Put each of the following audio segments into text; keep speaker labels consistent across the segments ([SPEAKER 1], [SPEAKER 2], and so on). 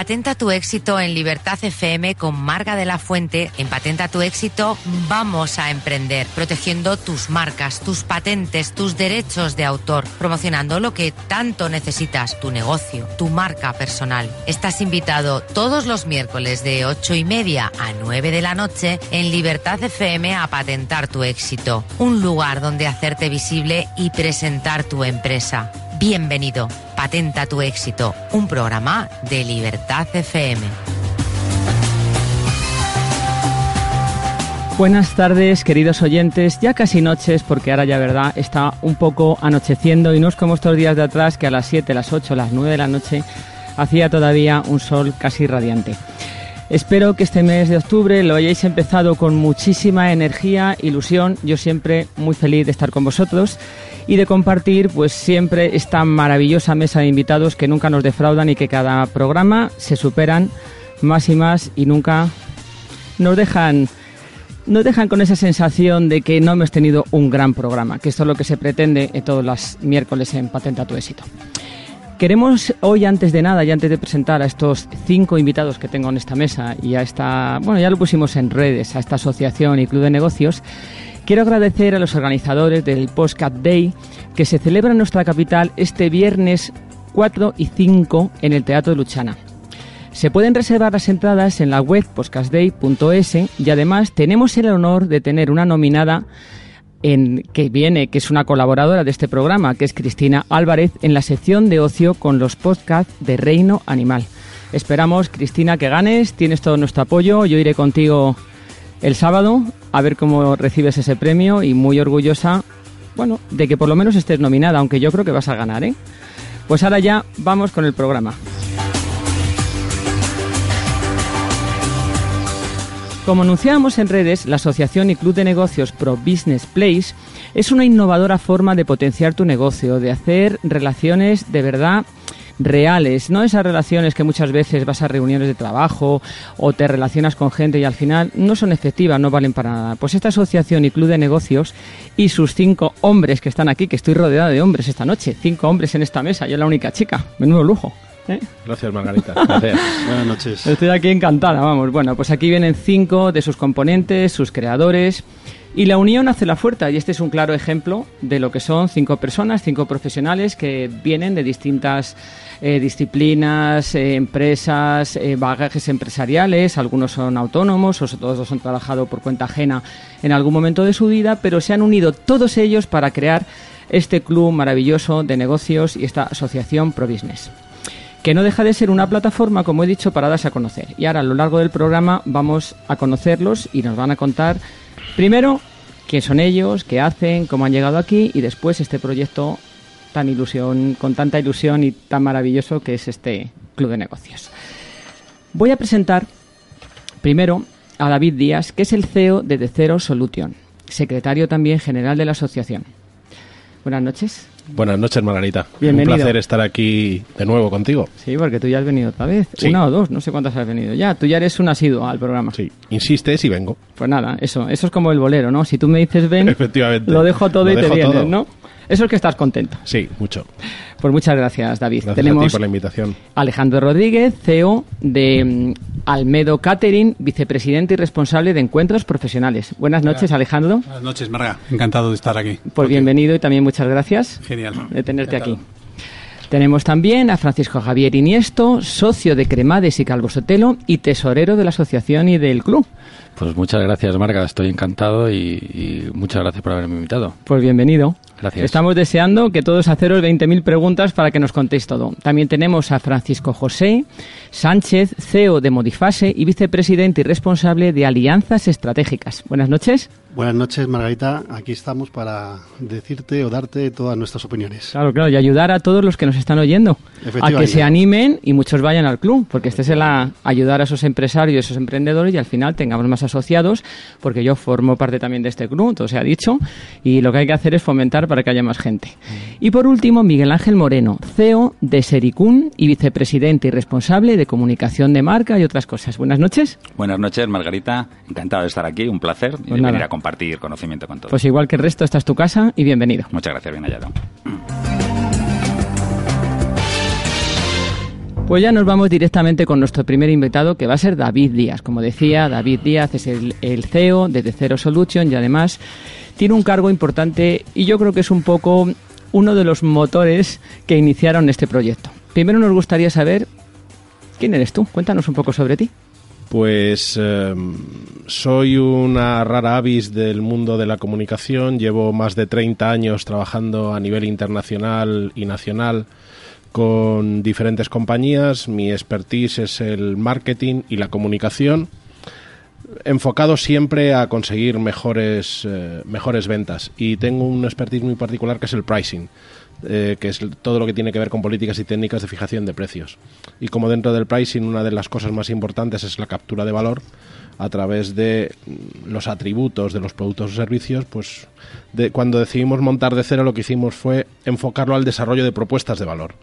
[SPEAKER 1] Patenta tu éxito en Libertad FM con Marga de la Fuente. En Patenta tu éxito vamos a emprender, protegiendo tus marcas, tus patentes, tus derechos de autor, promocionando lo que tanto necesitas, tu negocio, tu marca personal. Estás invitado todos los miércoles de ocho y media a 9 de la noche en Libertad FM a patentar tu éxito. Un lugar donde hacerte visible y presentar tu empresa. Bienvenido, Patenta tu éxito, un programa de Libertad FM.
[SPEAKER 2] Buenas tardes, queridos oyentes. Ya casi noches, porque ahora ya, verdad, está un poco anocheciendo y no es como estos días de atrás que a las 7, las 8, las 9 de la noche hacía todavía un sol casi radiante. Espero que este mes de octubre lo hayáis empezado con muchísima energía, ilusión. Yo siempre muy feliz de estar con vosotros y de compartir pues siempre esta maravillosa mesa de invitados que nunca nos defraudan y que cada programa se superan más y más y nunca nos dejan nos dejan con esa sensación de que no hemos tenido un gran programa, que esto es lo que se pretende en todos los miércoles en Patenta tu éxito. Queremos hoy, antes de nada y antes de presentar a estos cinco invitados que tengo en esta mesa y a esta, bueno, ya lo pusimos en redes, a esta asociación y club de negocios, quiero agradecer a los organizadores del Postcat Day que se celebra en nuestra capital este viernes 4 y 5 en el Teatro de Luchana. Se pueden reservar las entradas en la web postcastday.es y además tenemos el honor de tener una nominada que viene, que es una colaboradora de este programa, que es Cristina Álvarez, en la sección de ocio con los podcasts de Reino Animal. Esperamos, Cristina, que ganes, tienes todo nuestro apoyo, yo iré contigo el sábado a ver cómo recibes ese premio y muy orgullosa, bueno, de que por lo menos estés nominada, aunque yo creo que vas a ganar, ¿eh? Pues ahora ya vamos con el programa. Como anunciábamos en redes, la Asociación y Club de Negocios Pro Business Place es una innovadora forma de potenciar tu negocio, de hacer relaciones de verdad reales, no esas relaciones que muchas veces vas a reuniones de trabajo o te relacionas con gente y al final no son efectivas, no valen para nada. Pues esta asociación y club de negocios y sus cinco hombres que están aquí, que estoy rodeada de hombres esta noche, cinco hombres en esta mesa, yo la única chica, menudo lujo. ¿eh?
[SPEAKER 3] Gracias, Margarita. Gracias. Buenas noches.
[SPEAKER 2] Estoy aquí encantada, vamos. Bueno, pues aquí vienen cinco de sus componentes, sus creadores. Y la unión hace la fuerza, y este es un claro ejemplo de lo que son cinco personas, cinco profesionales que vienen de distintas eh, disciplinas, eh, empresas, eh, bagajes empresariales, algunos son autónomos, o todos han trabajado por cuenta ajena en algún momento de su vida, pero se han unido todos ellos para crear este club maravilloso de negocios y esta asociación Pro Business que no deja de ser una plataforma, como he dicho, para darse a conocer. Y ahora a lo largo del programa vamos a conocerlos y nos van a contar primero quién son ellos, qué hacen, cómo han llegado aquí y después este proyecto tan ilusión, con tanta ilusión y tan maravilloso que es este club de negocios. Voy a presentar primero a David Díaz, que es el CEO de The Zero Solution, secretario también general de la asociación. Buenas noches.
[SPEAKER 3] Buenas noches, Margarita.
[SPEAKER 2] Bienvenido.
[SPEAKER 3] Un placer estar aquí de nuevo contigo.
[SPEAKER 2] Sí, porque tú ya has venido otra vez.
[SPEAKER 3] Sí.
[SPEAKER 2] Una o dos, no sé cuántas has venido ya. Tú ya eres un asiduo al programa.
[SPEAKER 3] Sí, insistes y vengo.
[SPEAKER 2] Pues nada, eso, eso es como el bolero, ¿no? Si tú me dices ven,
[SPEAKER 3] Efectivamente.
[SPEAKER 2] lo dejo todo
[SPEAKER 3] Lo
[SPEAKER 2] y te vienes,
[SPEAKER 3] todo.
[SPEAKER 2] ¿no? Eso es que estás contento.
[SPEAKER 3] Sí, mucho.
[SPEAKER 2] Pues muchas gracias, David.
[SPEAKER 3] Gracias a
[SPEAKER 2] Tenemos
[SPEAKER 3] ti por la invitación.
[SPEAKER 2] Alejandro Rodríguez, CEO de mm, Almedo Catering, vicepresidente y responsable de encuentros profesionales. Buenas noches, Alejandro.
[SPEAKER 4] Buenas noches, Marga. Encantado de estar aquí.
[SPEAKER 2] Pues bienvenido y también muchas gracias
[SPEAKER 4] Genial.
[SPEAKER 2] de tenerte
[SPEAKER 4] Encantado.
[SPEAKER 2] aquí. Tenemos también a Francisco Javier Iniesto, socio de Cremades y Calvo Sotelo y tesorero de la asociación y del club.
[SPEAKER 5] Pues muchas gracias, Marga. Estoy encantado y, y muchas gracias por haberme invitado.
[SPEAKER 2] Pues bienvenido.
[SPEAKER 5] Gracias.
[SPEAKER 2] Estamos deseando que todos haceros 20.000 preguntas para que nos contéis todo. También tenemos a Francisco José Sánchez, CEO de Modifase y vicepresidente y responsable de Alianzas Estratégicas. Buenas noches.
[SPEAKER 6] Buenas noches, Margarita. Aquí estamos para decirte o darte todas nuestras opiniones.
[SPEAKER 2] Claro, claro, y ayudar a todos los que nos están oyendo a que se animen y muchos vayan al club, porque este es el a- ayudar a esos empresarios, esos emprendedores y al final tengamos más asociados, porque yo formo parte también de este club, todo se ha dicho, y lo que hay que hacer es fomentar para que haya más gente. Y por último, Miguel Ángel Moreno, CEO de Sericún y vicepresidente y responsable de comunicación de marca y otras cosas. Buenas noches.
[SPEAKER 7] Buenas noches, Margarita. Encantado de estar aquí, un placer y de
[SPEAKER 2] Pues
[SPEAKER 7] venir a compartir conocimiento con todos.
[SPEAKER 2] Pues igual que el resto, esta es tu casa y bienvenido.
[SPEAKER 7] Muchas gracias, bien hallado.
[SPEAKER 2] Pues ya nos vamos directamente con nuestro primer invitado, que va a ser David Díaz. Como decía, David Díaz es el, el CEO de Zero Solution y además tiene un cargo importante y yo creo que es un poco uno de los motores que iniciaron este proyecto. Primero nos gustaría saber quién eres tú. Cuéntanos un poco sobre ti.
[SPEAKER 3] Pues eh, soy una rara avis del mundo de la comunicación. Llevo más de 30 años trabajando a nivel internacional y nacional con diferentes compañías. Mi expertise es el marketing y la comunicación, enfocado siempre a conseguir mejores, eh, mejores ventas. Y tengo un expertise muy particular que es el pricing. Eh, que es todo lo que tiene que ver con políticas y técnicas de fijación de precios. Y como dentro del pricing una de las cosas más importantes es la captura de valor a través de los atributos de los productos o servicios, pues de, cuando decidimos montar de cero lo que hicimos fue enfocarlo al desarrollo de propuestas de valor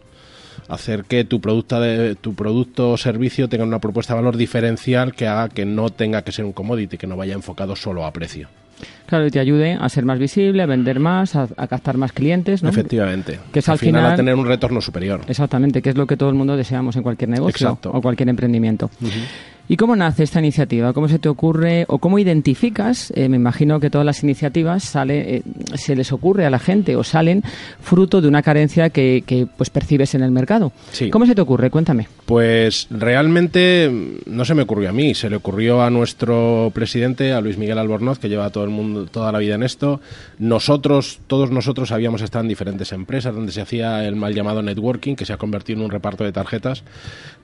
[SPEAKER 3] hacer que tu producto, de, tu producto o servicio tenga una propuesta de valor diferencial que haga que no tenga que ser un commodity, que no vaya enfocado solo a precio.
[SPEAKER 2] Claro, y te ayude a ser más visible, a vender más, a, captar más clientes, ¿no?
[SPEAKER 3] Efectivamente. Que es al, final, a tener un retorno superior.
[SPEAKER 2] Exactamente, que es lo que todo el mundo deseamos en cualquier negocio o cualquier emprendimiento. ¿Y cómo nace esta iniciativa? ¿Cómo se te ocurre o cómo identificas? Eh, me imagino que todas las iniciativas sale, eh, se les ocurre a la gente o salen fruto de una carencia que, pues percibes en el mercado. ¿Cómo se te ocurre? Cuéntame.
[SPEAKER 3] Pues realmente no se me ocurrió a mí, se le ocurrió a nuestro presidente, a Luis Miguel Albornoz, que lleva todo el mundo toda la vida en esto. Nosotros, todos nosotros habíamos estado en diferentes empresas donde se hacía el mal llamado networking, que se ha convertido en un reparto de tarjetas.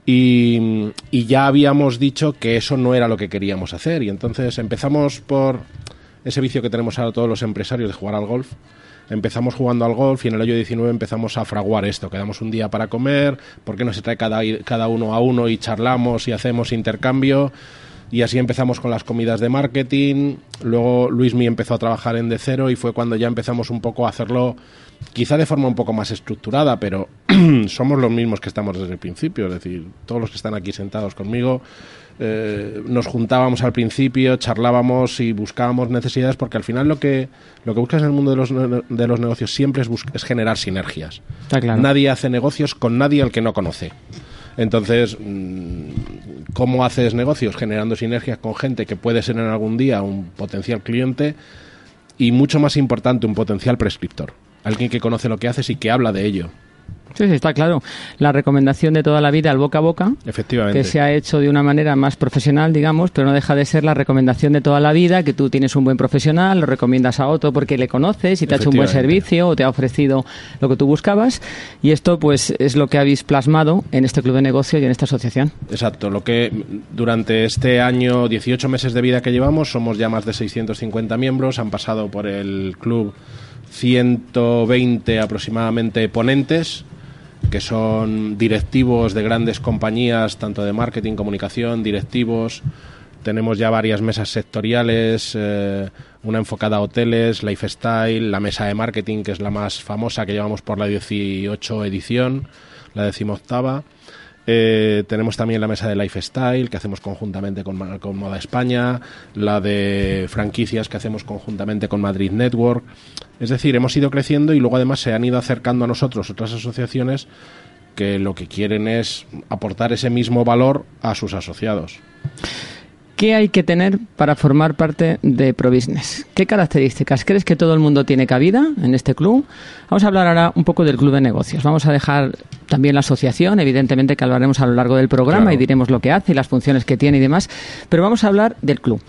[SPEAKER 3] Y, ya habíamos dicho que eso no era lo que queríamos hacer. Y entonces empezamos por ese vicio que tenemos ahora todos los empresarios de jugar al golf. Empezamos jugando al golf y en el año 19 empezamos a fraguar esto. Quedamos un día para comer, ¿por qué no se trae cada, cada uno a uno y charlamos y hacemos intercambio? Y así empezamos con las comidas de marketing. Luego Luismi empezó a trabajar en De Cero y fue cuando ya empezamos un poco a hacerlo quizá de forma un poco más estructurada, pero somos los mismos que estamos desde el principio, es decir, todos los que están aquí sentados conmigo, eh, nos juntábamos al principio, charlábamos y buscábamos necesidades, porque al final lo que, lo que buscas en el mundo de los, de los negocios siempre es, es generar sinergias. Nadie hace negocios con nadie al que no conoce. Entonces, mm, ¿cómo haces negocios? Generando sinergias con gente que puede ser en algún día un potencial cliente y mucho más importante, un potencial prescriptor alguien que conoce lo que haces y que habla de ello.
[SPEAKER 2] Sí, sí, está claro. La recomendación de toda la vida al boca a boca,
[SPEAKER 3] Efectivamente.
[SPEAKER 2] que se ha hecho de una manera más profesional, digamos, pero no deja de ser la recomendación de toda la vida, que tú tienes un buen profesional, lo recomiendas a otro porque le conoces y te ha hecho un buen servicio o te ha ofrecido lo que tú buscabas. Y esto, pues, es lo que habéis plasmado en este club de negocios y en esta asociación.
[SPEAKER 3] Exacto. Lo que durante este año, 18 meses de vida que llevamos, somos ya más de 650 miembros, han pasado por el club 120 aproximadamente ponentes que son directivos de grandes compañías, tanto de marketing, comunicación, directivos. Tenemos ya varias mesas sectoriales, eh, una enfocada a hoteles, lifestyle, la mesa de marketing, que es la más famosa que llevamos por la 18 edición, la decimoctava. Eh, tenemos también la mesa de Lifestyle que hacemos conjuntamente con, con, Moda España, la de franquicias que hacemos conjuntamente con Madrid Network. Es decir, hemos ido creciendo y luego además se han ido acercando a nosotros otras asociaciones que lo que quieren es aportar ese mismo valor a sus asociados.
[SPEAKER 2] ¿Qué hay que tener para formar parte de ProBusiness? ¿Qué características? ¿Crees que todo el mundo tiene cabida en este club? Vamos a hablar ahora un poco del club de negocios. Vamos a dejar también la asociación, evidentemente que hablaremos a lo largo del programa y diremos lo que hace y las funciones que tiene y demás, pero vamos a hablar del club.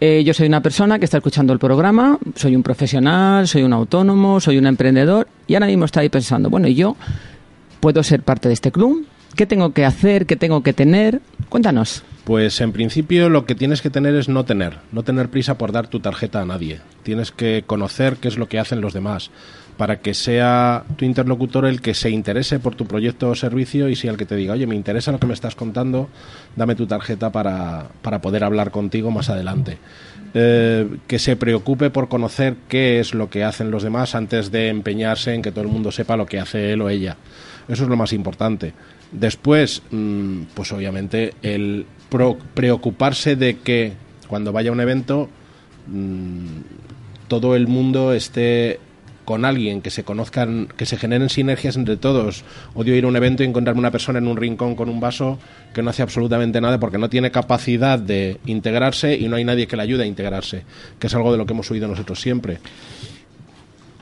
[SPEAKER 2] Eh, yo soy una persona que está escuchando el programa, soy un profesional, soy un autónomo, soy un emprendedor y ahora mismo está ahí pensando, bueno, ¿y yo puedo ser parte de este club? ¿Qué tengo que hacer? ¿Qué tengo que tener? Cuéntanos.
[SPEAKER 3] Pues en principio lo que tienes que tener es no tener, no tener prisa por dar tu tarjeta a nadie. Tienes que conocer qué es lo que hacen los demás para que sea tu interlocutor el que se interese por tu proyecto o servicio y sea el que te diga, oye, me interesa lo que me estás contando, dame tu tarjeta para, para poder hablar contigo más adelante. Eh, que se preocupe por conocer qué es lo que hacen los demás antes de empeñarse en que todo el mundo sepa lo que hace él o ella. Eso es lo más importante. Después, mm, pues obviamente el preocuparse de que cuando vaya a un evento mm, todo el mundo esté con alguien, que se conozcan, que se generen sinergias entre todos. Odio ir a un evento y encontrarme una persona en un rincón con un vaso que no hace absolutamente nada porque no tiene capacidad de integrarse y no hay nadie que le ayude a integrarse, que es algo de lo que hemos oído nosotros siempre.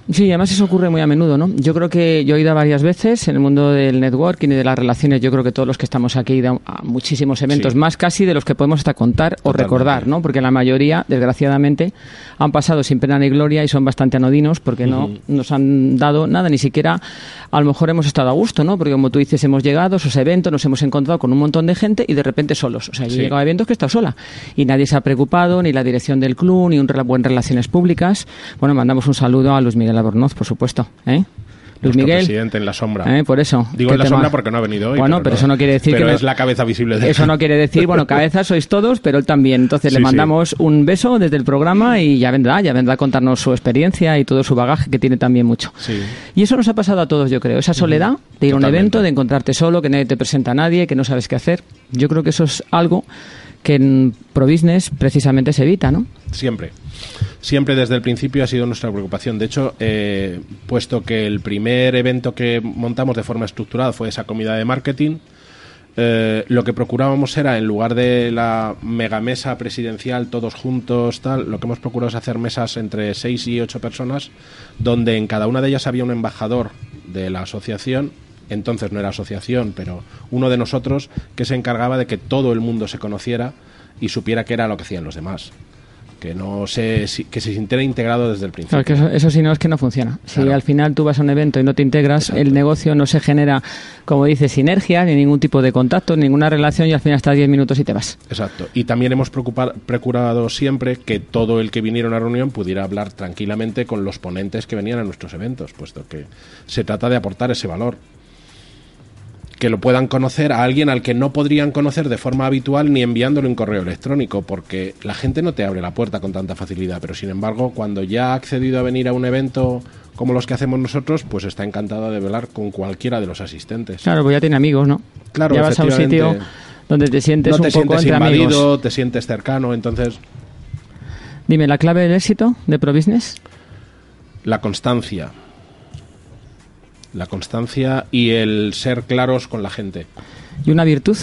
[SPEAKER 2] Sí, además eso ocurre muy a menudo, ¿no? Yo creo que yo he ido varias veces en el mundo del networking y de las relaciones. Yo creo que todos los que estamos aquí han ido a muchísimos eventos, más casi de los que podemos hasta contar o recordar, ¿no? Porque la mayoría, desgraciadamente, han pasado sin pena ni gloria y son bastante anodinos porque no nos han dado nada, ni siquiera a lo mejor hemos estado a gusto, ¿no? Porque como tú dices, hemos llegado a esos eventos, nos hemos encontrado con un montón de gente y de repente solos. O sea, yo he llegado a eventos que he estado sola y nadie se ha preocupado, ni la dirección del club, ni un buen relaciones públicas. Bueno, mandamos un saludo a Luis Miguel Albornoz, por supuesto. ¿eh? Luis Miguel.
[SPEAKER 3] presidente en la sombra.
[SPEAKER 2] ¿eh? Por eso.
[SPEAKER 3] Digo en la sombra porque no ha venido hoy.
[SPEAKER 2] Bueno, pero, eso no quiere decir
[SPEAKER 3] pero
[SPEAKER 2] que.
[SPEAKER 3] es la cabeza visible de
[SPEAKER 2] Eso no quiere decir, bueno, cabeza sois todos, pero él también. Entonces le mandamos un beso desde el programa y ya vendrá, ya vendrá a contarnos su experiencia y todo su bagaje, que tiene también mucho. Y eso nos ha pasado a todos, yo creo. Esa soledad de ir a un evento, de encontrarte solo, que nadie te presenta a nadie, que no sabes qué hacer. Yo creo que eso es algo que en ProBusiness precisamente se evita, ¿no?
[SPEAKER 3] Siempre. Siempre desde el principio ha sido nuestra preocupación. De hecho, eh, puesto que el primer evento que montamos de forma estructurada fue esa comida de marketing, eh, lo que procurábamos era, en lugar de la megamesa presidencial, todos juntos, tal, lo que hemos procurado es hacer mesas entre seis y ocho personas, donde en cada una de ellas había un embajador de la asociación entonces no era asociación, pero uno de nosotros que se encargaba de que todo el mundo se conociera y supiera qué era lo que hacían los demás. Que no se, que se sintiera integrado desde el principio.
[SPEAKER 2] Claro, que eso, sí no es que no funciona. Si al final tú vas a un evento y no te integras, el negocio no se genera, como dices, sinergia, ni ningún tipo de contacto, ninguna relación y al final estás 10 minutos y te vas.
[SPEAKER 3] Exacto. Y también hemos procurado siempre que todo el que viniera a una reunión pudiera hablar tranquilamente con los ponentes que venían a nuestros eventos, puesto que se trata de aportar ese valor que lo puedan conocer a alguien al que no podrían conocer de forma habitual ni enviándolo en correo electrónico, porque la gente no te abre la puerta con tanta facilidad, pero sin embargo, cuando ya ha accedido a venir a un evento como los que hacemos nosotros, pues está encantada de velar con cualquiera de los asistentes.
[SPEAKER 2] Claro, pues ya tiene amigos, ¿no?
[SPEAKER 3] Claro,
[SPEAKER 2] ya vas a un sitio donde te sientes
[SPEAKER 3] no te
[SPEAKER 2] un poco
[SPEAKER 3] sientes
[SPEAKER 2] entre
[SPEAKER 3] invadido,
[SPEAKER 2] amigos.
[SPEAKER 3] te sientes cercano, entonces
[SPEAKER 2] Dime, ¿la clave del éxito de ProBusiness?
[SPEAKER 3] la constancia. La constancia y el ser claros con la gente.
[SPEAKER 2] ¿Y una virtud?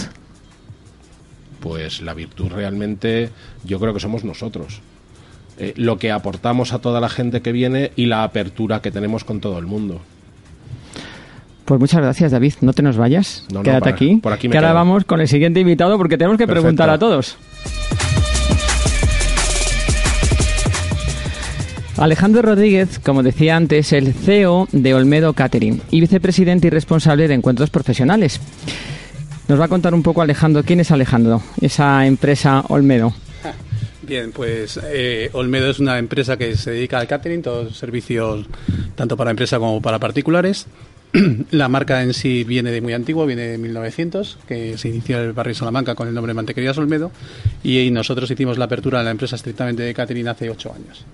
[SPEAKER 3] Pues la virtud realmente yo creo que somos nosotros. Eh, lo que aportamos a toda la gente que viene y la apertura que tenemos con todo el mundo.
[SPEAKER 2] Pues muchas gracias, David. No te nos vayas.
[SPEAKER 3] No, no,
[SPEAKER 2] Quédate
[SPEAKER 3] para-
[SPEAKER 2] aquí.
[SPEAKER 3] por aquí me
[SPEAKER 2] que ahora vamos con el siguiente invitado porque tenemos que
[SPEAKER 3] Perfecto.
[SPEAKER 2] preguntar a todos. Alejandro Rodríguez, como decía antes, el CEO de Olmedo Catering y vicepresidente y responsable de encuentros profesionales. Nos va a contar un poco Alejandro, ¿quién es Alejandro? Esa empresa Olmedo.
[SPEAKER 4] Bien, pues eh, Olmedo es una empresa que se dedica al catering, todos servicios tanto para empresa como para particulares. La marca en sí viene de muy antiguo, viene de 1900, que se inició en el barrio Salamanca con el nombre Mantequerías Olmedo, y nosotros hicimos la apertura de la empresa estrictamente de catering hace ocho años.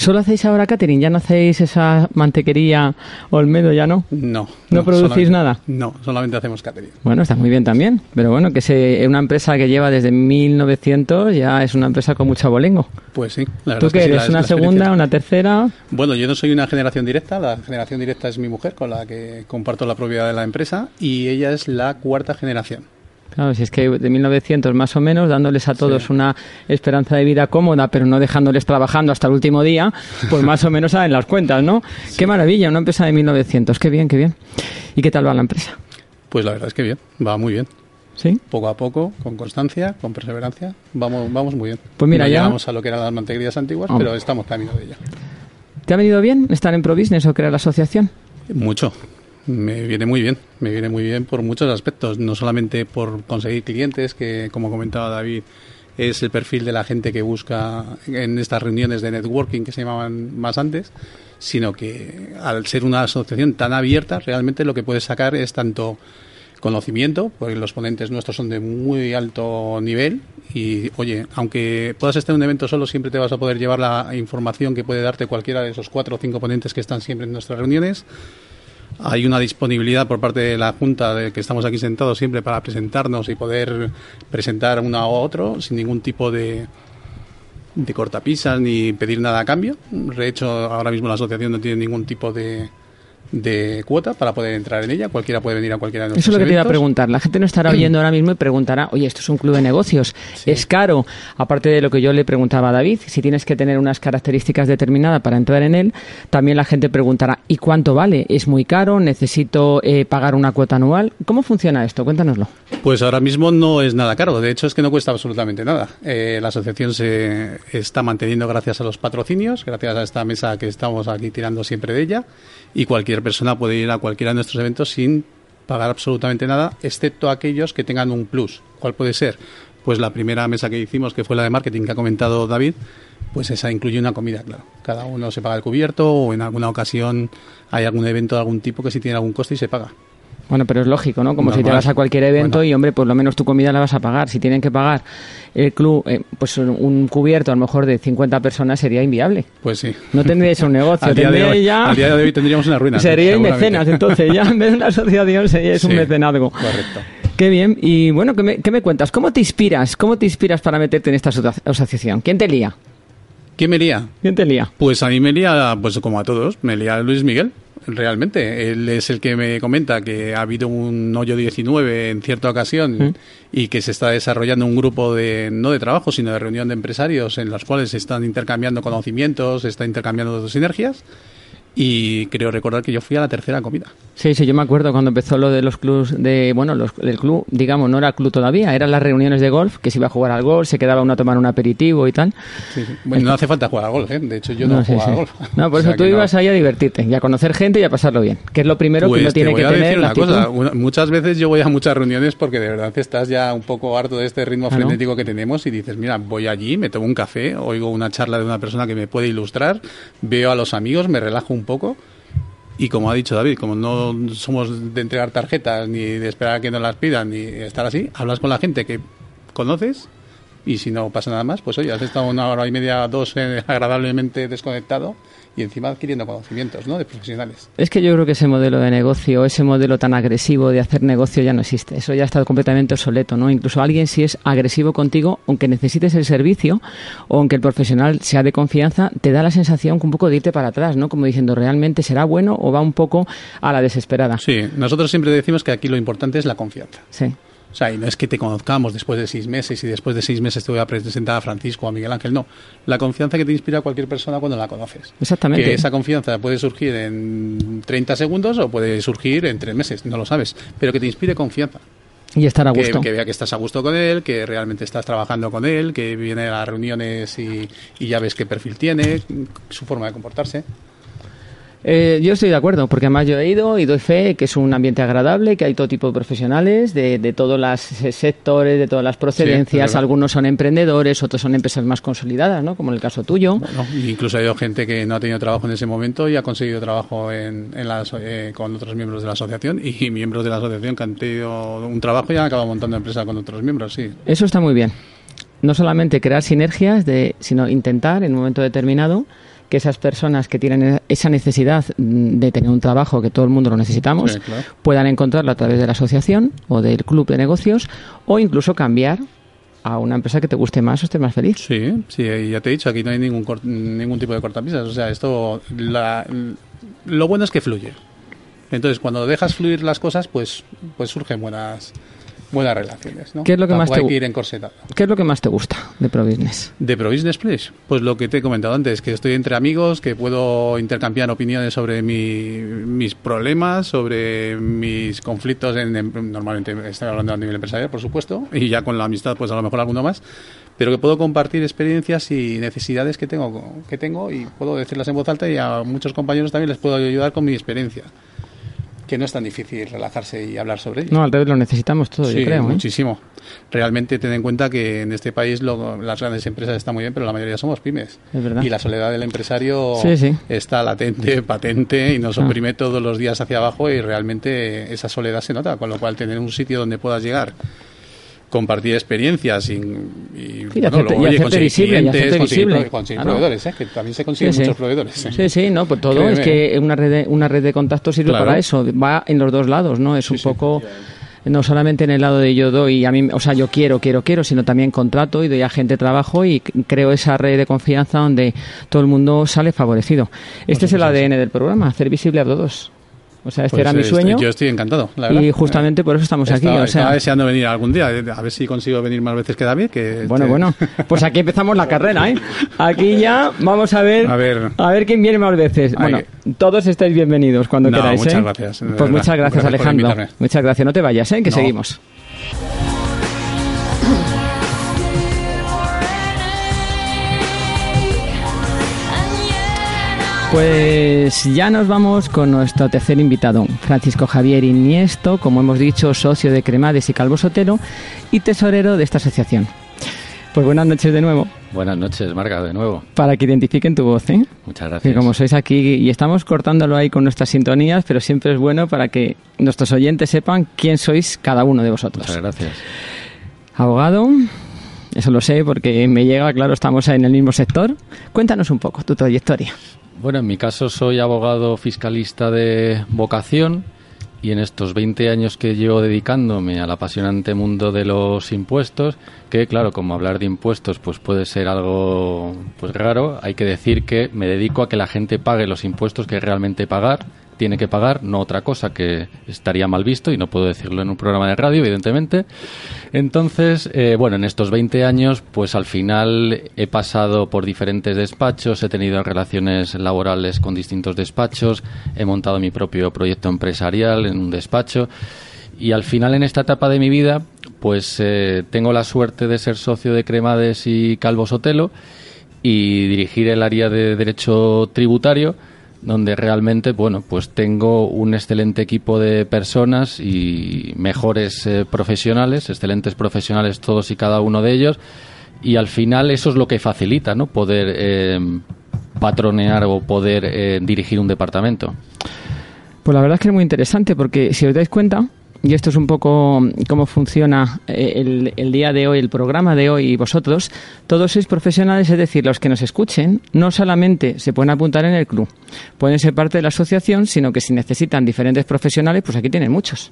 [SPEAKER 2] ¿Solo hacéis ahora catering? ¿Ya no hacéis esa mantequería Olmedo? ¿Ya no?
[SPEAKER 4] No.
[SPEAKER 2] ¿No producís
[SPEAKER 4] solamente-
[SPEAKER 2] nada?
[SPEAKER 4] No, solamente hacemos catering.
[SPEAKER 2] Bueno, está muy bien también, pero bueno, que se, una empresa que lleva desde 1900 ya es una empresa con mucho abolengo.
[SPEAKER 4] Pues sí, la
[SPEAKER 2] ¿Tú
[SPEAKER 4] es que
[SPEAKER 2] qué
[SPEAKER 4] sí,
[SPEAKER 2] eres?
[SPEAKER 4] la-
[SPEAKER 2] ¿Una
[SPEAKER 4] la
[SPEAKER 2] segunda, una tercera?
[SPEAKER 4] Bueno, yo no soy una generación directa, la generación directa es mi mujer con la que comparto la propiedad de la empresa y ella es la cuarta generación.
[SPEAKER 2] Claro, si es que de 1900 más o menos, dándoles a todos
[SPEAKER 4] Sí.
[SPEAKER 2] una esperanza de vida cómoda, pero no dejándoles trabajando hasta el último día, pues más o menos saben las cuentas, ¿no? Qué maravilla, una empresa de 1900, qué bien, qué bien. ¿Y qué tal va la empresa?
[SPEAKER 4] Pues la verdad es que bien, va muy bien.
[SPEAKER 2] ¿Sí?
[SPEAKER 4] Poco a poco, con constancia, con perseverancia, vamos, vamos muy bien.
[SPEAKER 2] Pues mira,
[SPEAKER 4] no
[SPEAKER 2] ya-
[SPEAKER 4] llegamos a lo que eran las mantequerías antiguas, pero estamos camino de ella.
[SPEAKER 2] ¿Te ha venido bien estar en ProBusiness o crear la asociación?
[SPEAKER 4] Mucho. Me viene muy bien, me viene muy bien por muchos aspectos, no solamente por conseguir clientes, que como comentaba David, es el perfil de la gente que busca en estas reuniones de networking que se llamaban más antes, sino que al ser una asociación tan abierta, realmente lo que puedes sacar es tanto conocimiento, porque los ponentes nuestros son de muy alto nivel y, oye, aunque puedas estar en un evento solo, siempre te vas a poder llevar la información que puede darte cualquiera de esos cuatro o cinco ponentes que están siempre en nuestras reuniones. Hay una disponibilidad por parte de la Junta de que estamos aquí sentados siempre para presentarnos y poder presentar uno a otro sin ningún tipo de, de cortapisas ni pedir nada a cambio. De hecho, ahora mismo la asociación no tiene ningún tipo de, de cuota para poder entrar en ella. Cualquiera puede venir a cualquiera de nuestros
[SPEAKER 2] Eso es lo que te iba a preguntar. La gente no estará oyendo ahora mismo y preguntará, oye, esto es un club de negocios, es caro. Aparte de lo que yo le preguntaba a David, si tienes que tener unas características determinadas para entrar en él, también la gente preguntará, ¿y cuánto vale? ¿Es muy caro? ¿Necesito eh, pagar una cuota anual? ¿Cómo funciona esto? Cuéntanoslo.
[SPEAKER 4] Pues ahora mismo no es nada caro. De hecho, es que no cuesta absolutamente nada. Eh, la asociación se está manteniendo gracias a los patrocinios, gracias a esta mesa que estamos aquí tirando siempre de ella. Y cualquier persona puede ir a cualquiera de nuestros eventos sin pagar absolutamente nada, excepto aquellos que tengan un plus. ¿Cuál puede ser? Pues la primera mesa que hicimos, que fue la de marketing que ha comentado David, pues esa incluye una comida, claro. Cada uno se paga el cubierto o en alguna ocasión hay algún evento de algún tipo que sí tiene algún coste y se paga.
[SPEAKER 2] Bueno, pero es lógico, ¿no? Como si te vas a cualquier evento
[SPEAKER 4] Bueno.
[SPEAKER 2] y, hombre, por lo menos tu comida la vas a pagar. Si tienen que pagar el club, eh, pues un- un cubierto a lo mejor de 50 personas sería inviable.
[SPEAKER 4] Pues sí.
[SPEAKER 2] No tendríais un negocio,
[SPEAKER 4] al, día de hoy,
[SPEAKER 2] ya...
[SPEAKER 4] al día de hoy tendríamos una ruina.
[SPEAKER 2] Seríais mecenas, entonces ya en vez de una asociación seríais un
[SPEAKER 4] Sí,
[SPEAKER 2] mecenazgo.
[SPEAKER 4] Correcto.
[SPEAKER 2] Qué bien. Y bueno, ¿qué me, qué me cuentas? ¿Cómo te inspiras? ¿Cómo te inspiras para meterte en esta aso- asociación? ¿Quién te lía?
[SPEAKER 4] ¿Quién me lía?
[SPEAKER 2] ¿Quién te lía?
[SPEAKER 4] Pues a mí me lía, pues como a todos, me lía Luis Miguel. Realmente, él es el que me comenta que ha habido un hoyo 19 en cierta ocasión
[SPEAKER 2] Mm.
[SPEAKER 4] y que se está desarrollando un grupo de no de trabajo, sino de reunión de empresarios en los cuales se están intercambiando conocimientos, se está intercambiando sinergias y creo recordar que yo fui a la tercera comida.
[SPEAKER 2] Sí, sí, yo me acuerdo cuando empezó lo de los clubs de, bueno, los, el club, digamos, no era club todavía, eran las reuniones de golf, que se iba a jugar al golf, se quedaba uno a tomar un aperitivo y tal.
[SPEAKER 4] Sí, sí. Bueno, no hace falta jugar al golf, ¿eh? de hecho yo no,
[SPEAKER 2] sí,
[SPEAKER 4] juego
[SPEAKER 2] sí.
[SPEAKER 4] al golf.
[SPEAKER 2] No, por
[SPEAKER 4] O
[SPEAKER 2] eso
[SPEAKER 4] sea
[SPEAKER 2] tú
[SPEAKER 4] que no.
[SPEAKER 2] ibas ahí a divertirte y a conocer gente y a pasarlo bien, que es lo primero que
[SPEAKER 4] Pues
[SPEAKER 2] uno
[SPEAKER 4] te
[SPEAKER 2] tiene
[SPEAKER 4] voy
[SPEAKER 2] que
[SPEAKER 4] a
[SPEAKER 2] tener.
[SPEAKER 4] decir una cosa. una- muchas veces yo voy a muchas reuniones porque de verdad estás ya un poco harto de este ritmo
[SPEAKER 2] Claro.
[SPEAKER 4] frenético que tenemos y dices, mira, voy allí, me tomo un café, oigo una charla de una persona que me puede ilustrar, veo a los amigos, me relajo un poco y como ha dicho David, como no somos de entregar tarjetas ni de esperar a que nos las pidan ni estar así, hablas con la gente que conoces y si no pasa nada más, pues oye, has estado una hora y media, dos eh, agradablemente desconectado y encima adquiriendo conocimientos, ¿no? De profesionales.
[SPEAKER 2] Es que yo creo que ese modelo de negocio, ese modelo tan agresivo de hacer negocio ya no existe. Eso ya está completamente obsoleto, ¿no? Incluso alguien si es agresivo contigo, aunque necesites el servicio o aunque el profesional sea de confianza, te da la sensación un poco de irte para atrás, ¿no? Como diciendo, ¿realmente será bueno o va un poco a la desesperada?
[SPEAKER 4] Sí, nosotros siempre decimos que aquí lo importante es la confianza.
[SPEAKER 2] Sí.
[SPEAKER 4] O sea, y no es que te conozcamos después de seis meses y después de seis meses te voy a presentar a Francisco o a Miguel Ángel, no. La confianza que te inspira cualquier persona cuando la conoces.
[SPEAKER 2] Exactamente.
[SPEAKER 4] Que esa confianza puede surgir en 30 segundos o puede surgir en tres meses, no lo sabes. Pero que te inspire confianza.
[SPEAKER 2] Y estar a
[SPEAKER 4] Que,
[SPEAKER 2] gusto.
[SPEAKER 4] que vea que estás a gusto con él, que realmente estás trabajando con él, que viene a las reuniones y, y ya ves qué perfil tiene, su forma de comportarse.
[SPEAKER 2] Eh, yo estoy de acuerdo, porque además yo he ido y doy fe que es un ambiente agradable, que hay todo tipo de profesionales, de, de todos los sectores, de todas las procedencias. Algunos son emprendedores, otros son empresas más consolidadas, ¿no? Como en el caso tuyo.
[SPEAKER 4] Bueno, incluso ha habido gente que no ha tenido trabajo en ese momento y ha conseguido trabajo en, en la eh, con otros miembros de la asociación y miembros de la asociación que han tenido un trabajo y han acabado montando empresa con otros miembros, sí.
[SPEAKER 2] Eso está muy bien. No solamente crear sinergias, de, sino intentar en un momento determinado que esas personas que tienen esa necesidad mm, de tener un trabajo que todo el mundo lo necesitamos
[SPEAKER 4] Sí, claro.
[SPEAKER 2] puedan encontrarlo a través de la asociación o del club de negocios o incluso cambiar a una empresa que te guste más o estés más feliz.
[SPEAKER 4] Sí, sí, y ya te he dicho, aquí no hay ningún, ningún tipo de cortapisas. O sea, esto, la- lo bueno es que fluye. Entonces, cuando dejas fluir las cosas, pues, pues surgen buenas, buenas relaciones. ¿no?
[SPEAKER 2] ¿Qué es lo que más te
[SPEAKER 4] hay que ir encorsetado.
[SPEAKER 2] ¿Qué es lo que más te gusta de Pro Business?
[SPEAKER 4] De Pro Business Place, pues lo que te he comentado antes, que estoy entre amigos, que puedo intercambiar opiniones sobre mi- mis problemas, sobre mis conflictos, en, en- normalmente estoy hablando a nivel empresarial, por supuesto, y ya con la amistad, pues a lo mejor alguno más, pero que puedo compartir experiencias y necesidades que tengo, que tengo y puedo decirlas en voz alta y a muchos compañeros también les puedo ayudar con mi experiencia. Que no es tan difícil relajarse y hablar sobre ello.
[SPEAKER 2] No, al revés, lo necesitamos todo,
[SPEAKER 4] Sí,
[SPEAKER 2] yo creo. ¿eh?
[SPEAKER 4] muchísimo. Realmente ten en cuenta que en este país lo- las grandes empresas están muy bien, pero la mayoría somos pymes.
[SPEAKER 2] Es verdad.
[SPEAKER 4] Y la soledad del empresario
[SPEAKER 2] Sí, sí.
[SPEAKER 4] está latente, patente y nos
[SPEAKER 2] Ah.
[SPEAKER 4] oprime todos los días hacia abajo y realmente esa soledad se nota. Con lo cual tener un sitio donde puedas llegar compartir experiencias y, y,
[SPEAKER 2] y
[SPEAKER 4] bueno,
[SPEAKER 2] y
[SPEAKER 4] oye, conseguir
[SPEAKER 2] visible,
[SPEAKER 4] clientes, conseguir, proveedores, ¿eh? que también se consiguen
[SPEAKER 2] Sí, sí.
[SPEAKER 4] muchos proveedores. ¿eh?
[SPEAKER 2] Sí, sí, no, pues todo
[SPEAKER 4] Créeme.
[SPEAKER 2] es que una red de, una red de contactos sirve
[SPEAKER 4] Claro.
[SPEAKER 2] para eso, va en los dos lados, ¿no? Es un
[SPEAKER 4] Sí, sí.
[SPEAKER 2] poco no solamente en el lado de yo doy, a mí, o sea, yo quiero, quiero, quiero, sino también contrato y doy a gente trabajo y creo esa red de confianza donde todo el mundo sale favorecido. Este es el ADN del programa, hacer visible a todos. O sea, este
[SPEAKER 4] Pues,
[SPEAKER 2] era mi
[SPEAKER 4] eh,
[SPEAKER 2] sueño.
[SPEAKER 4] Yo estoy encantado, la verdad.
[SPEAKER 2] Y justamente por eso estamos aquí.
[SPEAKER 4] Estaba,
[SPEAKER 2] O sea,
[SPEAKER 4] estaba deseando venir algún día, eh, a ver si consigo venir más veces que David. Que
[SPEAKER 2] Bueno,
[SPEAKER 4] este-
[SPEAKER 2] bueno, pues aquí empezamos la carrera, ¿eh? Aquí ya vamos a ver
[SPEAKER 4] A ver.
[SPEAKER 2] a ver quién viene más veces. Bueno, todos estáis bienvenidos cuando
[SPEAKER 4] No,
[SPEAKER 2] queráis,
[SPEAKER 4] muchas
[SPEAKER 2] ¿eh?
[SPEAKER 4] gracias,
[SPEAKER 2] Pues muchas gracias,
[SPEAKER 4] Gracias
[SPEAKER 2] Alejandro. Muchas gracias, no te vayas, ¿eh? Que
[SPEAKER 4] No.
[SPEAKER 2] seguimos. Pues ya nos vamos con nuestro tercer invitado, Francisco Javier Iniesto, como hemos dicho, socio de Cremades y Calvo Sotelo y tesorero de esta asociación. Pues buenas noches de nuevo,
[SPEAKER 5] Buenas noches, Marga, de nuevo.
[SPEAKER 2] para que identifiquen tu voz, ¿eh?
[SPEAKER 5] Muchas
[SPEAKER 2] Que
[SPEAKER 5] gracias.
[SPEAKER 2] como sois aquí y estamos cortándolo ahí con nuestras sintonías, pero siempre es bueno para que nuestros oyentes sepan quién sois cada uno de vosotros.
[SPEAKER 5] Muchas gracias.
[SPEAKER 2] Abogado, eso lo sé porque me llega, claro, estamos en el mismo sector. Cuéntanos un poco tu trayectoria.
[SPEAKER 5] Bueno, en mi caso soy abogado fiscalista de vocación y en estos 20 años que llevo dedicándome al apasionante mundo de los impuestos, que claro, como hablar de impuestos pues puede ser algo pues raro, hay que decir que me dedico a que la gente pague los impuestos que realmente pagar tiene que pagar, no otra cosa que estaría mal visto y no puedo decirlo en un programa de radio, evidentemente. Entonces, eh, bueno, en estos 20 años, pues al final he pasado por diferentes despachos, he tenido relaciones laborales con distintos despachos, he montado mi propio proyecto empresarial en un despacho y al final en esta etapa de mi vida, pues eh, tengo la suerte de ser socio de Cremades y Calvo Sotelo y dirigir el área de derecho tributario donde realmente, bueno, pues tengo un excelente equipo de personas y mejores eh, profesionales, excelentes profesionales todos y cada uno de ellos, y al final eso es lo que facilita, ¿no? Poder eh, patronear o poder eh, dirigir un departamento.
[SPEAKER 2] Pues la verdad es que es muy interesante porque si os dais cuenta, y esto es un poco cómo funciona eh, el, el día de hoy, el programa de hoy y vosotros, todos sois profesionales, es decir, los que nos escuchen, no solamente se pueden apuntar en el club, pueden ser parte de la asociación, sino que si necesitan diferentes profesionales, pues aquí tienen muchos.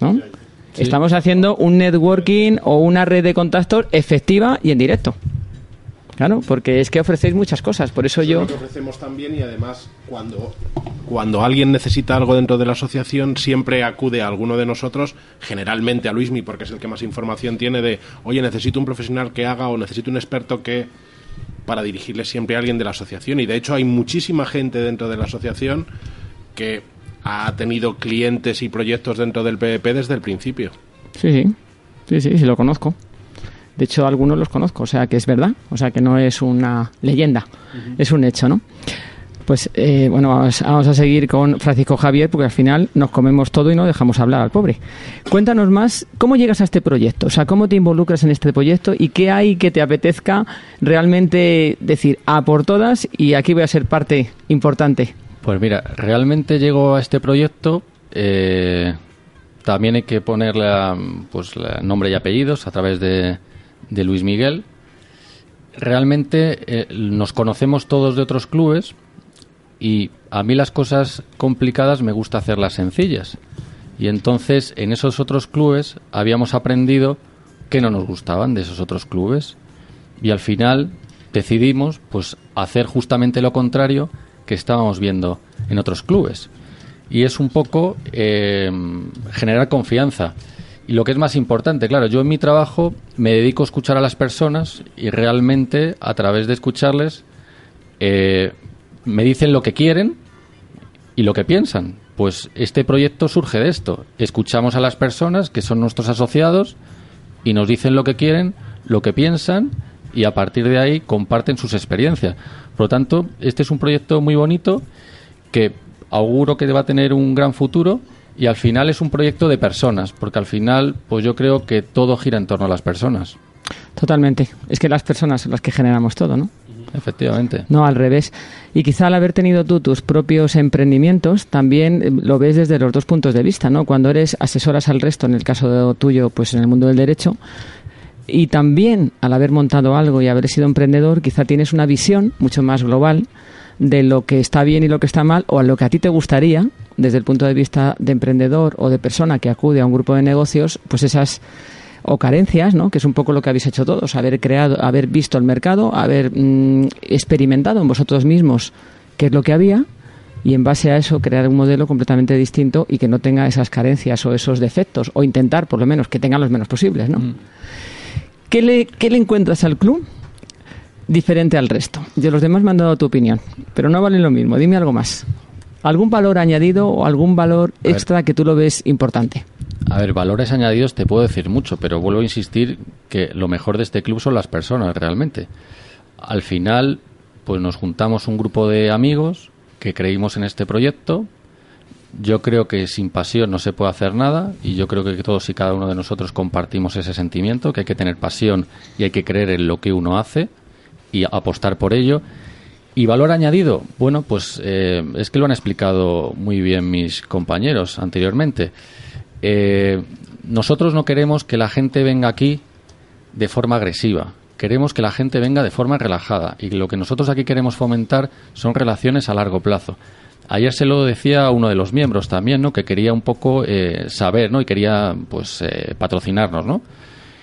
[SPEAKER 2] ¿No?
[SPEAKER 5] Sí.
[SPEAKER 2] Estamos haciendo un networking o una red de contactos efectiva y en directo. Claro, porque es que ofrecéis muchas cosas, por eso yo...
[SPEAKER 3] lo que ofrecemos también y además cuando, cuando alguien necesita algo dentro de la asociación siempre acude a alguno de nosotros, generalmente a Luismi porque es el que más información tiene de, oye, necesito un profesional que haga o necesito un experto que para dirigirle siempre a alguien de la asociación y de hecho hay muchísima gente dentro de la asociación que ha tenido clientes y proyectos dentro del PVP desde el principio.
[SPEAKER 2] Sí, sí, sí, sí, sí, lo conozco. De hecho, algunos los conozco, o sea que es verdad, o sea que no es una leyenda, es un hecho, ¿no? Pues eh, bueno, vamos, a seguir con Francisco Javier porque al final nos comemos todo y no dejamos hablar al pobre. Cuéntanos más, ¿cómo llegas a este proyecto? O sea, ¿cómo te involucras en este proyecto y qué hay que te apetezca realmente decir a por todas y aquí voy a ser parte importante?
[SPEAKER 5] Pues mira, realmente llego a este proyecto. eh, también hay que ponerle pues la- nombre y apellidos a través de, de Luis Miguel. Realmente eh, nos conocemos todos de otros clubes y a mí las cosas complicadas me gusta hacerlas sencillas. Y entonces en esos otros clubes habíamos aprendido que no nos gustaban de esos otros clubes. Y al final decidimos pues hacer justamente lo contrario que estábamos viendo en otros clubes. Y es un poco eh, generar confianza. Y lo que es más importante claro yo en mi trabajo me dedico a escuchar a las personas y realmente a través de escucharles eh, me dicen lo que quieren y lo que piensan. Pues este proyecto surge de esto. Escuchamos a las personas que son nuestros asociados y nos dicen lo que quieren, lo que piensan y a partir de ahí comparten sus experiencias. Por lo tanto, este es un proyecto muy bonito que auguro que va a tener un gran futuro y al final es un proyecto de personas, porque al final pues yo creo que todo gira en torno a las personas.
[SPEAKER 2] Totalmente. Es que las personas son las que generamos todo, ¿no?
[SPEAKER 5] Efectivamente.
[SPEAKER 2] No, al revés. Y quizá al haber tenido tú tus propios emprendimientos, también eh, lo ves desde los dos puntos de vista, ¿no? Cuando eres asesoras al resto, en el caso tuyo, pues en el mundo del derecho, y también al haber montado algo y haber sido emprendedor, quizá tienes una visión mucho más global de lo que está bien y lo que está mal o a lo que a ti te gustaría desde el punto de vista de emprendedor o de persona que acude a un grupo de negocios, pues esas o carencias, ¿no? que es un poco lo que habéis hecho todos, haber creado, haber visto el mercado, haber mm, experimentado en vosotros mismos qué es lo que había y en base a eso crear un modelo completamente distinto y que no tenga esas carencias o esos defectos o intentar por lo menos que tengan los menos posibles. ¿no?
[SPEAKER 5] Mm.
[SPEAKER 2] ¿Qué, le, ¿Qué le encuentras al club diferente al resto? De los demás me han dado tu opinión, pero no vale lo mismo. Dime algo más. ¿Algún valor añadido o algún valor extra que tú lo ves importante?
[SPEAKER 5] A ver, valores añadidos te puedo decir mucho, pero vuelvo a insistir que lo mejor de este club son las personas realmente. Al final, pues nos juntamos un grupo de amigos que creímos en este proyecto. Yo creo que sin pasión no se puede hacer nada y yo creo que todos y cada uno de nosotros compartimos ese sentimiento, que hay que tener pasión y hay que creer en lo que uno hace y apostar por ello. Y valor añadido, bueno, pues eh, es que lo han explicado muy bien mis compañeros anteriormente. Eh, nosotros no queremos que la gente venga aquí de forma agresiva. Queremos que la gente venga de forma relajada. Y lo que nosotros aquí queremos fomentar son relaciones a largo plazo. Ayer se lo decía uno de los miembros también, ¿no? Que quería un poco eh, saber, ¿no? Y quería, pues, eh, patrocinarnos, ¿no?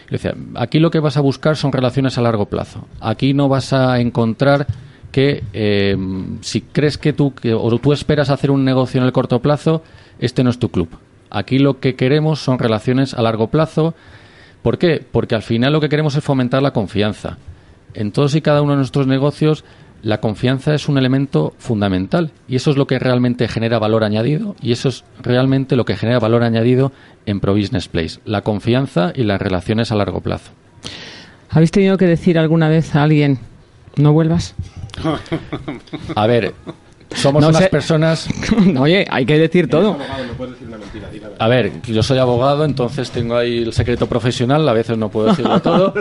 [SPEAKER 5] Le decía, aquí lo que vas a buscar son relaciones a largo plazo. Aquí no vas a encontrar que eh, si crees que tú que, o tú esperas hacer un negocio en el corto plazo, este no es tu club. Aquí lo que queremos son relaciones a largo plazo. ¿Por qué? Porque al final lo que queremos es fomentar la confianza. En todos y cada uno de nuestros negocios, la confianza es un elemento fundamental y eso es lo que realmente genera valor añadido y eso es realmente lo que genera valor añadido en Pro Business Place, la confianza y las relaciones a largo plazo.
[SPEAKER 2] ¿Habéis tenido que decir alguna vez a alguien, no vuelvas?
[SPEAKER 5] A ver, somos
[SPEAKER 2] No
[SPEAKER 5] unas
[SPEAKER 2] sé.
[SPEAKER 5] personas
[SPEAKER 2] Oye, hay que decir todo.
[SPEAKER 5] A ver, yo soy abogado, entonces tengo ahí el secreto profesional, a veces no puedo decirlo todo,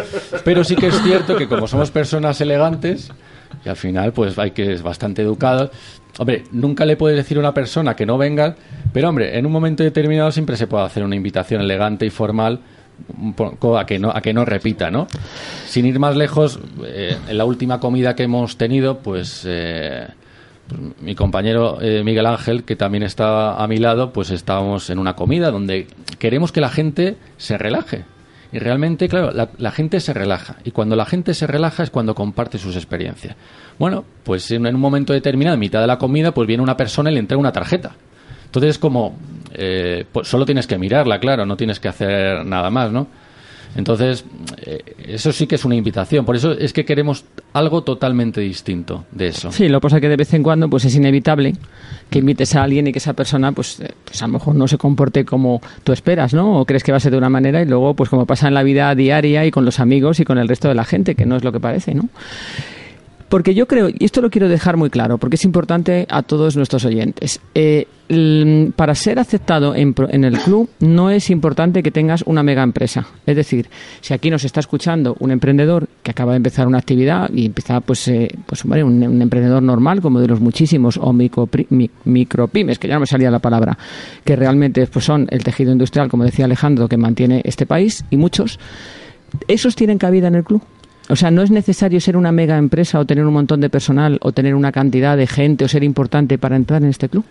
[SPEAKER 5] pero sí que es cierto que como somos personas elegantes, y al final pues hay que es bastante educados, hombre, nunca le puedes decir a una persona que no venga, pero hombre, en un momento determinado siempre se puede hacer una invitación elegante y formal un poco a que no a que no repita, ¿no? Sin ir más lejos, eh, en la última comida que hemos tenido, pues eh, pues, mi compañero eh, Miguel Ángel, que también está a mi lado, pues estábamos en una comida donde queremos que la gente se relaje. Y realmente, claro, la, gente se relaja. Y cuando la gente se relaja es cuando comparte sus experiencias. Bueno, pues en, un momento determinado, en mitad de la comida, pues viene una persona y le entrega una tarjeta. Entonces es como, eh, pues solo tienes que mirarla, claro, no tienes que hacer nada más, ¿no? Entonces, eh, eso sí que es una invitación. Por eso es que queremos algo totalmente distinto de eso.
[SPEAKER 2] Sí, lo que pasa es que de vez en cuando pues es inevitable que invites a alguien y que esa persona pues, eh, pues a lo mejor no se comporte como tú esperas, ¿no? O crees que va a ser de una manera y luego pues como pasa en la vida diaria y con los amigos y con el resto de la gente, que no es lo que parece, ¿no? Porque yo creo, y esto lo quiero dejar muy claro, porque es importante a todos nuestros oyentes. eh, para ser aceptado en, en el club no es importante que tengas una mega empresa. Es decir, si aquí nos está escuchando un emprendedor que acaba de empezar una actividad y empieza, pues, eh, pues un, un emprendedor normal, como de los muchísimos, o micropri- mi- micropymes, que ya no me salía la palabra, que realmente pues, son el tejido industrial, como decía Alejandro, que mantiene este país, y muchos, ¿esos tienen cabida en el club? O sea, no es necesario ser una mega empresa o tener un montón de personal o tener una cantidad de gente o ser importante para entrar en este club.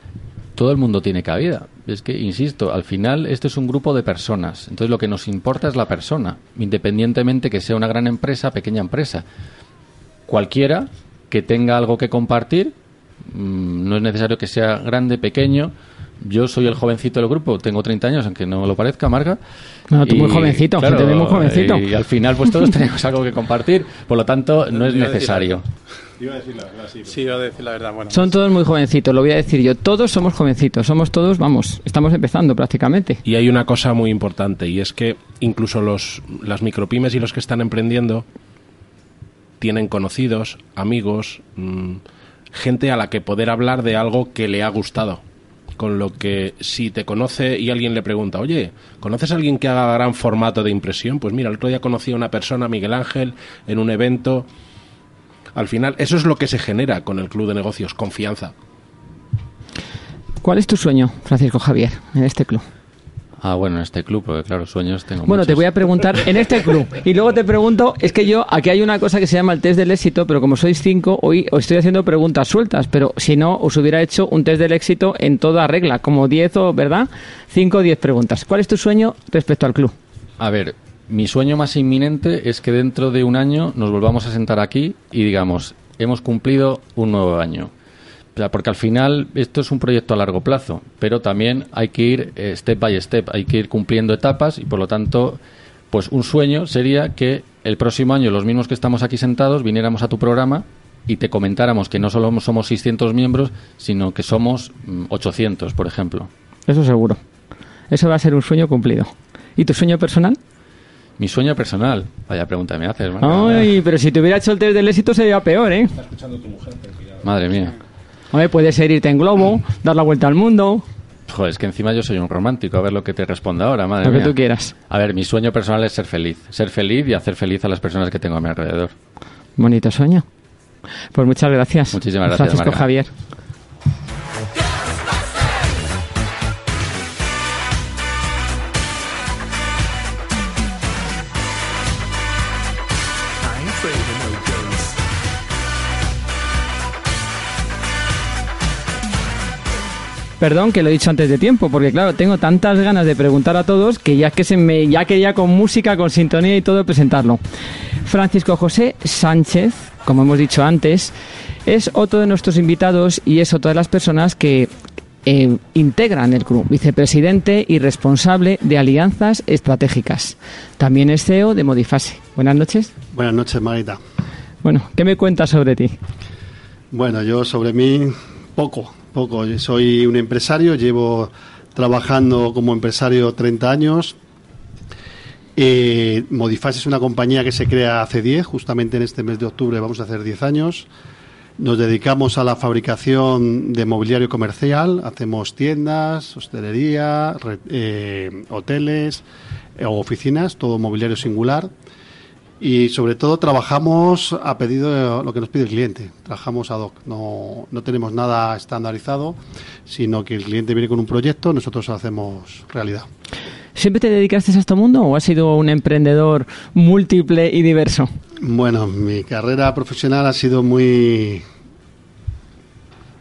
[SPEAKER 5] todo el mundo tiene cabida. Es que, insisto, al final este es un grupo de personas. Entonces lo que nos importa es la persona, independientemente que sea una gran empresa, pequeña empresa. Cualquiera que tenga algo que compartir, mm, no es necesario que sea grande, pequeño. Yo soy el jovencito del grupo, tengo 30 años, aunque no lo parezca, Marga.
[SPEAKER 2] No, tú muy jovencito, te ve muy jovencito.
[SPEAKER 5] Y al final pues todos tenemos algo que compartir, por lo tanto no es necesario.
[SPEAKER 4] Iba a decir la verdad, sí. Sí, iba a decir la verdad. Bueno,
[SPEAKER 2] Son todos muy jovencitos, lo voy a decir yo. Todos somos jovencitos, somos todos, vamos, estamos empezando prácticamente.
[SPEAKER 3] Y hay una cosa muy importante y es que incluso los, las micropymes y los que están emprendiendo tienen conocidos, amigos, mm, gente a la que poder hablar de algo que le ha gustado. Con lo que si te conoce y alguien le pregunta, oye, ¿conoces a alguien que haga gran formato de impresión? Pues mira, el otro día conocí a una persona, Miguel Ángel, en un evento. Al final, eso es lo que se genera con el club de negocios, confianza.
[SPEAKER 2] ¿Cuál es tu sueño, Francisco Javier, en este club?
[SPEAKER 5] Ah, bueno, en este club, porque claro, sueños tengo
[SPEAKER 2] Bueno, te voy a preguntar en este club. Y luego te pregunto, es que yo, aquí hay una cosa que se llama el test del éxito, pero como sois cinco, hoy os estoy haciendo preguntas sueltas, pero si no, os hubiera hecho un test del éxito en toda regla, como 10 o, ¿verdad? 5 o 10 preguntas. ¿Cuál es tu sueño respecto al club?
[SPEAKER 5] A ver, mi sueño más inminente es que dentro de un año nos volvamos a sentar aquí y digamos, hemos cumplido un nuevo año. O sea, porque al final esto es un proyecto a largo plazo, pero también hay que ir eh, step by step, hay que ir cumpliendo etapas y por lo tanto, pues un sueño sería que el próximo año los mismos que estamos aquí sentados viniéramos a tu programa y te comentáramos que no solo somos 600 miembros, sino que somos mm, 800, por ejemplo.
[SPEAKER 2] Eso seguro. Eso va a ser un sueño cumplido. ¿Y tu sueño personal?
[SPEAKER 5] Mi sueño personal. Vaya pregunta me haces.
[SPEAKER 2] Ay, pero si te hubiera hecho el test del éxito sería peor, ¿eh?
[SPEAKER 5] Madre mía.
[SPEAKER 2] Hombre, puede ser irte en globo, dar la vuelta al mundo,
[SPEAKER 5] Joder, es que encima yo soy un romántico. A ver lo que te responda ahora, madre
[SPEAKER 2] lo que
[SPEAKER 5] mía.
[SPEAKER 2] tú quieras.
[SPEAKER 5] A ver, mi sueño personal es ser feliz. Ser feliz y hacer feliz a las personas que tengo a mi alrededor.
[SPEAKER 2] Bonito sueño. Pues muchas gracias.
[SPEAKER 5] Muchísimas gracias,
[SPEAKER 2] Francisco
[SPEAKER 5] Marga.
[SPEAKER 2] Javier. Perdón que lo he dicho antes de tiempo, porque claro, tengo tantas ganas de preguntar a todos que ya que se me ya quería con música, con sintonía y todo presentarlo. Francisco José Sánchez, como hemos dicho antes, es otro de nuestros invitados y es otra de las personas que eh, integran el club, vicepresidente y responsable de alianzas estratégicas. También es CEO de Modifase. Buenas noches.
[SPEAKER 6] Buenas noches, Marita.
[SPEAKER 2] Bueno, ¿qué me cuentas sobre ti?
[SPEAKER 6] Bueno, yo sobre mí, poco, poco. Soy un empresario, llevo trabajando como empresario 30 años. Eh, Modifas es una compañía que se crea hace 10, justamente en este mes de octubre vamos a hacer 10 años. Nos dedicamos a la fabricación de mobiliario comercial, hacemos tiendas, hostelería, eh, hoteles eh, oficinas, todo mobiliario singular. Y sobre todo trabajamos a pedido de lo que nos pide el cliente. Trabajamos ad hoc. No, no tenemos nada estandarizado, sino que el cliente viene con un proyecto, nosotros lo hacemos realidad.
[SPEAKER 2] ¿Siempre te dedicaste a este mundo o has sido un emprendedor múltiple y diverso?
[SPEAKER 6] Bueno, mi carrera profesional ha sido muy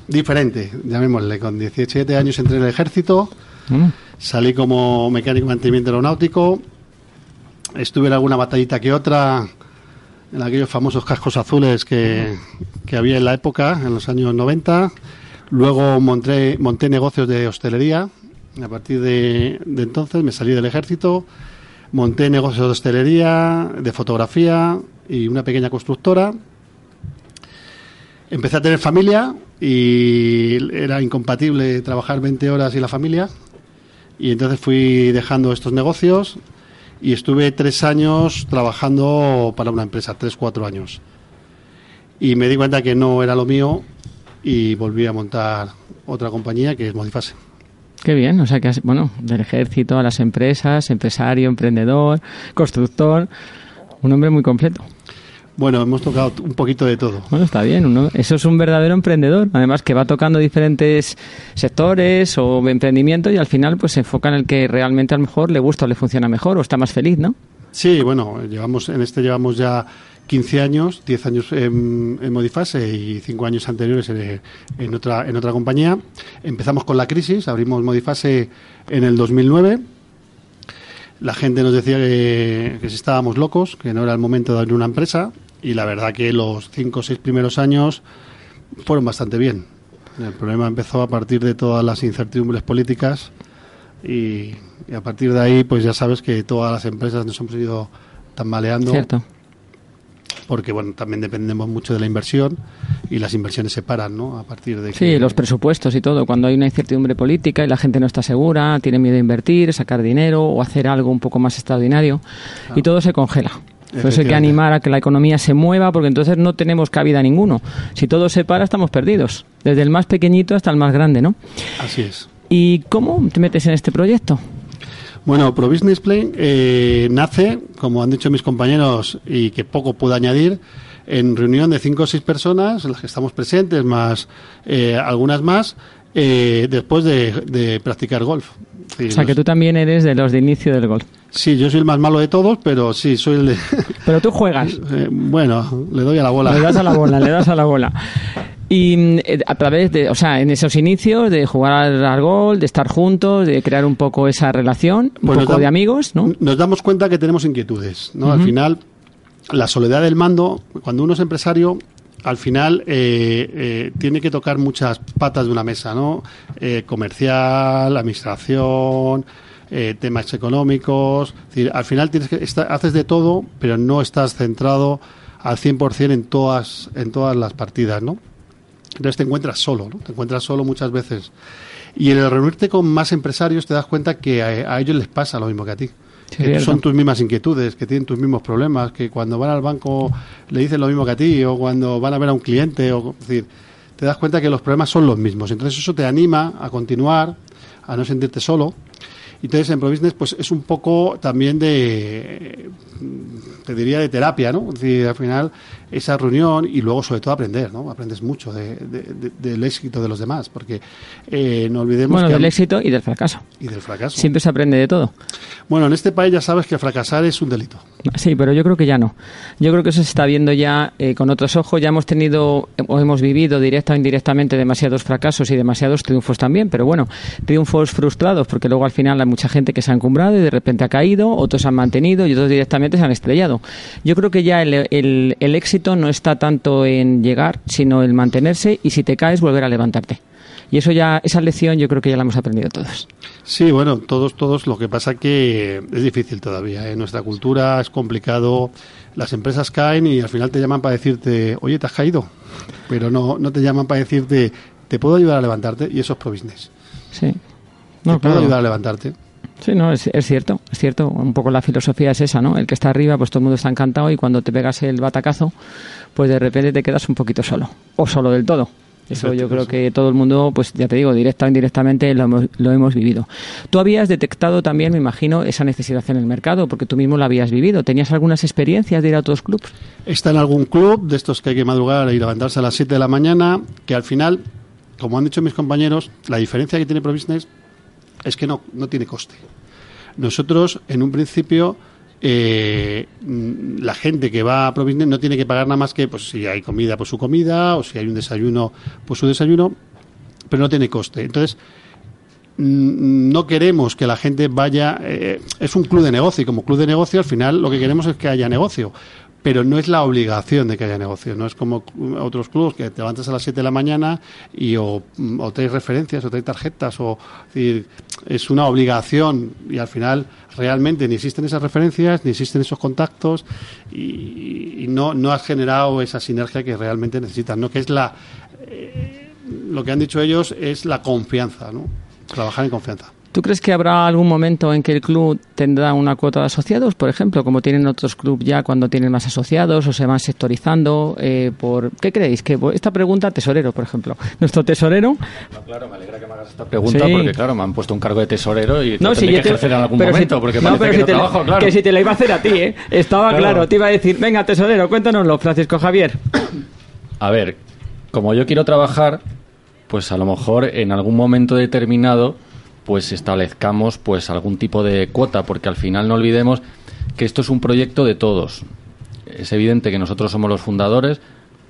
[SPEAKER 6] diferente, llamémosle. Con 17 años entré en el ejército,
[SPEAKER 2] Mm.
[SPEAKER 6] salí como mecánico de mantenimiento aeronáutico, estuve en alguna batallita que otra, en aquellos famosos cascos azules que, que había en la época, en los años 90. Luego monté, monté negocios de hostelería. A partir de, entonces me salí del ejército, monté negocios de hostelería, de fotografía y una pequeña constructora. Empecé a tener familia y era incompatible trabajar 20 horas y la familia. Y entonces fui dejando estos negocios y estuve tres años trabajando para una empresa, tres, cuatro años. Y me di cuenta que no era lo mío y volví a montar otra compañía que es Modifase.
[SPEAKER 2] Qué bien, o sea que bueno, del ejército a las empresas, empresario, emprendedor, constructor, un hombre muy completo.
[SPEAKER 6] Bueno, hemos tocado un poquito de todo.
[SPEAKER 2] Bueno, está bien, uno, eso es un verdadero emprendedor, además que va tocando diferentes sectores o emprendimientos y al final pues se enfoca en el que realmente a lo mejor le gusta o le funciona mejor o está más feliz, ¿no?
[SPEAKER 6] Sí, bueno, llevamos en este llevamos ya 15 años, 10 años en, en Modifase y 5 años anteriores en, en otra en otra compañía. Empezamos con la crisis, abrimos Modifase en el 2009. La gente nos decía que, que si estábamos locos, que no era el momento de abrir una empresa y la verdad que los 5 o 6 primeros años fueron bastante bien. El problema empezó a partir de todas las incertidumbres políticas y, y a partir de ahí pues ya sabes que todas las empresas nos hemos ido tambaleando
[SPEAKER 2] Cierto.
[SPEAKER 6] porque bueno también dependemos mucho de la inversión y las inversiones se paran ¿no? a partir de
[SPEAKER 2] Sí,
[SPEAKER 6] que
[SPEAKER 2] los presupuestos y todo, cuando hay una incertidumbre política y la gente no está segura, tiene miedo a invertir, sacar dinero o hacer algo un poco más extraordinario y todo se congela. Eso hay que animar a que la economía se mueva porque entonces no tenemos cabida ninguno. Si todo se para estamos perdidos, desde el más pequeñito hasta el más grande, ¿no?
[SPEAKER 6] así es
[SPEAKER 2] ¿Y cómo te metes en este proyecto?
[SPEAKER 6] Bueno, Pro Business Plan eh, nace, como han dicho mis compañeros, y que poco puedo añadir, en reunión de cinco o seis personas, en las que estamos presentes, más eh, algunas más, eh, después de, de practicar golf.
[SPEAKER 2] O sea, que tú también eres de los de inicio del golf.
[SPEAKER 6] Sí, yo soy el más malo de todos, pero sí, soy el de...
[SPEAKER 2] Pero tú juegas.
[SPEAKER 6] Eh, bueno, le doy a la bola.
[SPEAKER 2] Le das a la bola, le das a la bola. Y eh, a través de, o sea, en esos inicios de jugar al gol, de estar juntos, de crear un poco esa relación, un
[SPEAKER 6] Pues
[SPEAKER 2] poco de amigos, ¿no?
[SPEAKER 6] Nos damos cuenta que tenemos inquietudes, ¿no? Al final, la soledad del mando, cuando uno es empresario, al final eh, eh, tiene que tocar muchas patas de una mesa, ¿no? Eh, comercial, administración, eh, temas económicos. Al final tienes que haces de todo, pero no estás centrado al 100% en todas, en todas las partidas, ¿no? Entonces te encuentras solo. Te encuentras solo muchas veces. Y en el reunirte con más empresarios te das cuenta que a ellos les pasa lo mismo que a ti.
[SPEAKER 2] Sí,
[SPEAKER 6] que
[SPEAKER 2] cierto.
[SPEAKER 6] son tus mismas inquietudes, que tienen tus mismos problemas, que cuando van al banco le dicen lo mismo que a ti, o cuando van a ver a un cliente, o, es decir, te das cuenta que los problemas son los mismos. Entonces eso te anima a continuar, a no sentirte solo. Entonces en ProBusiness pues es un poco también de, te diría, de terapia, ¿no? Es decir, al final esa reunión y luego sobre todo aprender, ¿no? Aprendes mucho de- de- de- del éxito de los demás, porque eh, no olvidemos
[SPEAKER 2] Bueno,
[SPEAKER 6] que...
[SPEAKER 2] del éxito y del fracaso.
[SPEAKER 6] Y del fracaso.
[SPEAKER 2] Siempre se aprende de todo.
[SPEAKER 6] Bueno, en este país ya sabes que fracasar es un delito.
[SPEAKER 2] Sí, pero yo creo que ya no. Yo creo que eso se está viendo ya eh, con otros ojos. Ya hemos tenido o hemos vivido directa o indirectamente demasiados fracasos y demasiados triunfos también. Pero bueno, triunfos frustrados porque luego al final hay mucha gente que se ha encumbrado y de repente ha caído, otros han mantenido y otros directamente se han estrellado. Yo creo que ya el, el- el éxito no está tanto en llegar, sino en mantenerse y si te caes volver a levantarte. Y eso ya, esa lección yo creo que ya la hemos aprendido todos.
[SPEAKER 6] Sí, bueno, todos, todos. Lo que pasa que es difícil todavía. En nuestra cultura es complicado. Las empresas caen y al final te llaman para decirte, oye, te has caído. Pero no, no te llaman para decirte, te puedo ayudar a levantarte. Y eso es pro business.
[SPEAKER 2] Sí.
[SPEAKER 6] te
[SPEAKER 2] No,
[SPEAKER 6] puedo
[SPEAKER 2] claro.
[SPEAKER 6] ayudar a levantarte.
[SPEAKER 2] Sí, no, es, cierto, es cierto. Un poco la filosofía es esa, ¿no? El que está arriba, pues todo el mundo está encantado y cuando te pegas el batacazo, pues de repente te quedas un poquito solo. O solo del todo. Eso yo creo que todo el mundo, pues ya te digo, directa o indirectamente lo hemos, vivido. Tú habías detectado también, me imagino, esa necesidad en el mercado, porque tú mismo la habías vivido. ¿Tenías algunas experiencias de ir a otros clubs?
[SPEAKER 6] Está en algún club de estos que hay que madrugar y levantarse a las 7 de la mañana, que al final, como han dicho mis compañeros, la diferencia que tiene Pro Business es que no, no tiene coste. Nosotros, en un principio, eh, mm, la gente que va a Pro Business no tiene que pagar nada más que, pues si hay comida, pues su comida, o si hay un desayuno, pues su desayuno, pero no tiene coste. Entonces, mm, no queremos que la gente vaya. eh, es un club de negocio y como club de negocio al final lo que queremos es que haya negocio. Pero no es la obligación de que haya negocio. No es como otros clubes que te levantas a las 7 de la mañana y o, o traes referencias o traes tarjetas. o es, una obligación y al final realmente ni existen esas referencias ni existen esos contactos y, y no, no has generado esa sinergia que realmente necesitas. ¿no? Que es la. eh, lo que han dicho ellos es la confianza. ¿no? Trabajar en confianza.
[SPEAKER 2] ¿Tú crees que habrá algún momento en que el club tendrá una cuota de asociados, por ejemplo, como tienen otros clubes ya cuando tienen más asociados o se van sectorizando? Eh, por ¿Qué creéis? Que esta pregunta, tesorero, por ejemplo. Nuestro tesorero.
[SPEAKER 5] Claro, me alegra que me hagas esta pregunta
[SPEAKER 2] Sí.
[SPEAKER 5] porque, claro, me han puesto un cargo de tesorero y
[SPEAKER 2] No, si
[SPEAKER 5] que
[SPEAKER 2] te-
[SPEAKER 5] ejercer en algún
[SPEAKER 2] pero si-
[SPEAKER 5] momento porque
[SPEAKER 2] no, pero
[SPEAKER 5] que
[SPEAKER 2] si
[SPEAKER 5] no
[SPEAKER 2] te la-
[SPEAKER 5] trabajo, claro.
[SPEAKER 2] Que si te la iba a hacer a ti, ¿eh? Estaba
[SPEAKER 5] Claro.
[SPEAKER 2] claro. Te iba a decir, venga, tesorero, cuéntanoslo, Francisco Javier.
[SPEAKER 5] A ver, como yo quiero trabajar, pues a lo mejor en algún momento determinado pues establezcamos pues algún tipo de cuota, porque al final no olvidemos que esto es un proyecto de todos. Es evidente que nosotros somos los fundadores,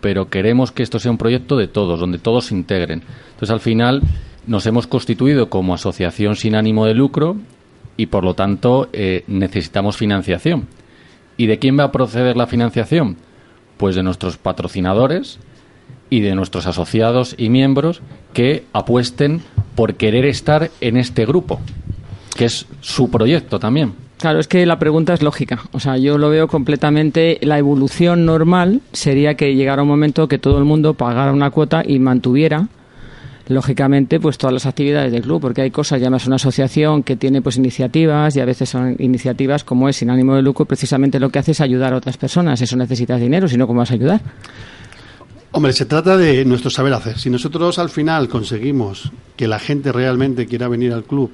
[SPEAKER 5] pero queremos que esto sea un proyecto de todos, donde todos se integren. Entonces al final nos hemos constituido como asociación sin ánimo de lucro y por lo tanto eh, necesitamos financiación. ¿Y de quién va a proceder la financiación? Pues de nuestros patrocinadores y de nuestros asociados y miembros que apuesten por querer estar en este grupo, que es su proyecto también.
[SPEAKER 2] Claro, es que la pregunta es lógica. O sea, yo lo veo completamente. La evolución normal sería que llegara un momento que todo el mundo pagara una cuota y mantuviera, lógicamente, pues todas las actividades del club, porque hay cosas, ya más una asociación que tiene pues iniciativas y a veces son iniciativas como es sin ánimo de lucro, precisamente lo que hace es ayudar a otras personas. Eso necesitas dinero, si no, ¿cómo vas a ayudar?
[SPEAKER 6] Hombre, se trata de nuestro saber hacer. Si nosotros al final conseguimos que la gente realmente quiera venir al club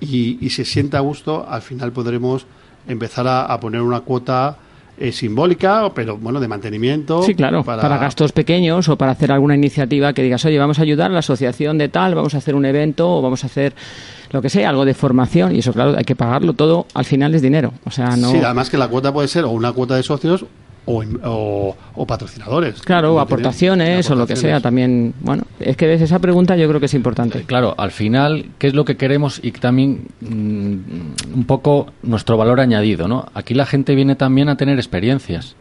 [SPEAKER 6] y, y se sienta a gusto, al final podremos empezar a, a poner una cuota eh, simbólica, pero bueno, de mantenimiento.
[SPEAKER 2] Sí, claro, para... gastos pequeños o para hacer alguna iniciativa que digas, oye, vamos a ayudar a la asociación de tal, vamos a hacer un evento o vamos a hacer lo que sea, algo de formación y eso, claro, hay que pagarlo todo, al final es dinero. O sea, no...
[SPEAKER 6] Sí, además que la cuota puede ser o una cuota de socios o, o, patrocinadores.
[SPEAKER 2] Claro, o aportaciones, o lo que sea también. Bueno, es que esa pregunta yo creo que es importante.
[SPEAKER 5] Claro, al final, ¿qué es lo que queremos y también mm, un poco nuestro valor añadido, ¿no? Aquí la gente viene también a tener experiencias.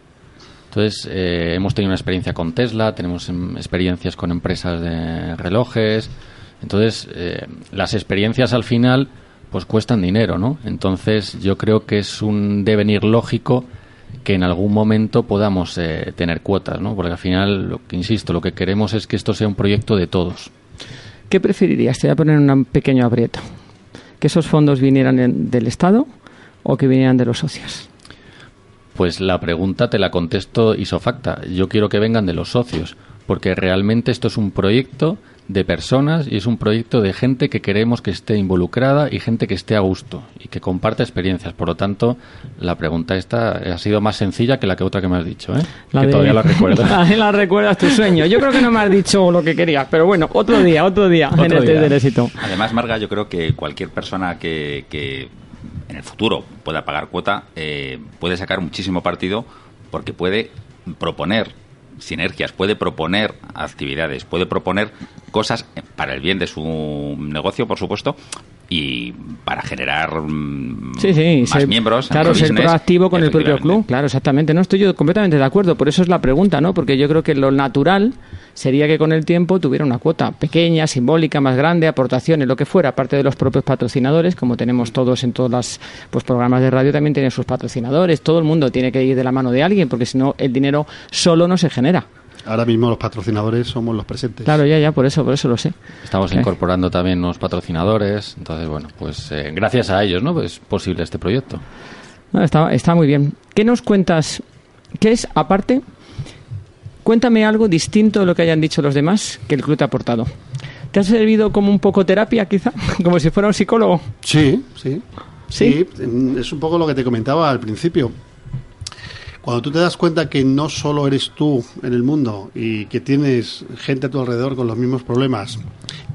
[SPEAKER 5] Entonces, eh, hemos tenido una experiencia con Tesla, tenemos em, experiencias con empresas de relojes. Entonces, eh, las experiencias al final, pues cuestan dinero, ¿no? Entonces, yo creo que es un devenir lógico que en algún momento podamos eh, tener cuotas, ¿no? Porque al final, lo que insisto, lo que queremos es que esto sea un proyecto de todos.
[SPEAKER 2] ¿Qué preferirías? Te voy a poner un pequeño aprieto. ¿Que esos fondos vinieran del Estado o que vinieran de los socios?
[SPEAKER 5] Pues la pregunta te la contesto isofacta. Yo quiero que vengan de los socios, porque realmente esto es un proyecto de personas y es un proyecto de gente que queremos que esté involucrada y gente que esté a gusto y que comparta experiencias. Por lo tanto, la pregunta esta ha sido más sencilla que la que otra que me has dicho, ¿eh? que todavía la recuerdas.
[SPEAKER 2] la recuerdas tu sueño. Yo creo que no me has dicho lo que querías, pero bueno, otro día, otro día en el del éxito.
[SPEAKER 7] Además, Marga, yo creo que cualquier persona que, que en el futuro pueda pagar cuota eh, puede sacar muchísimo partido porque puede proponer sinergias, puede proponer actividades, puede proponer cosas para el bien de su negocio, por supuesto, y para generar mm, más miembros.
[SPEAKER 2] Claro, ser proactivo con el propio club. Claro, exactamente. No estoy yo completamente de acuerdo. Por eso es la pregunta, ¿no? Porque yo creo que lo natural sería que con el tiempo tuviera una cuota pequeña, simbólica, más grande, aportaciones, lo que fuera, aparte de los propios patrocinadores, como tenemos todos en todos los pues, programas de radio, también tienen sus patrocinadores. Todo el mundo tiene que ir de la mano de alguien, porque si no, el dinero solo no se genera.
[SPEAKER 6] Ahora mismo los patrocinadores somos los presentes.
[SPEAKER 2] Claro, ya, ya, por eso, por eso lo sé.
[SPEAKER 5] Estamos incorporando también nuevos patrocinadores, entonces, bueno, pues eh, gracias a ellos, ¿no? Es posible este proyecto.
[SPEAKER 2] está, está muy bien. ¿Qué nos cuentas? ¿Qué es, aparte, cuéntame algo distinto de lo que hayan dicho los demás que el club te ha aportado? ¿Te ha servido como un poco terapia, quizá? ¿Como si fuera un psicólogo?
[SPEAKER 6] Sí, sí. ¿Sí? sí es un poco lo que te comentaba al principio cuando tú te das cuenta que no solo eres tú en el mundo y que tienes gente a tu alrededor con los mismos problemas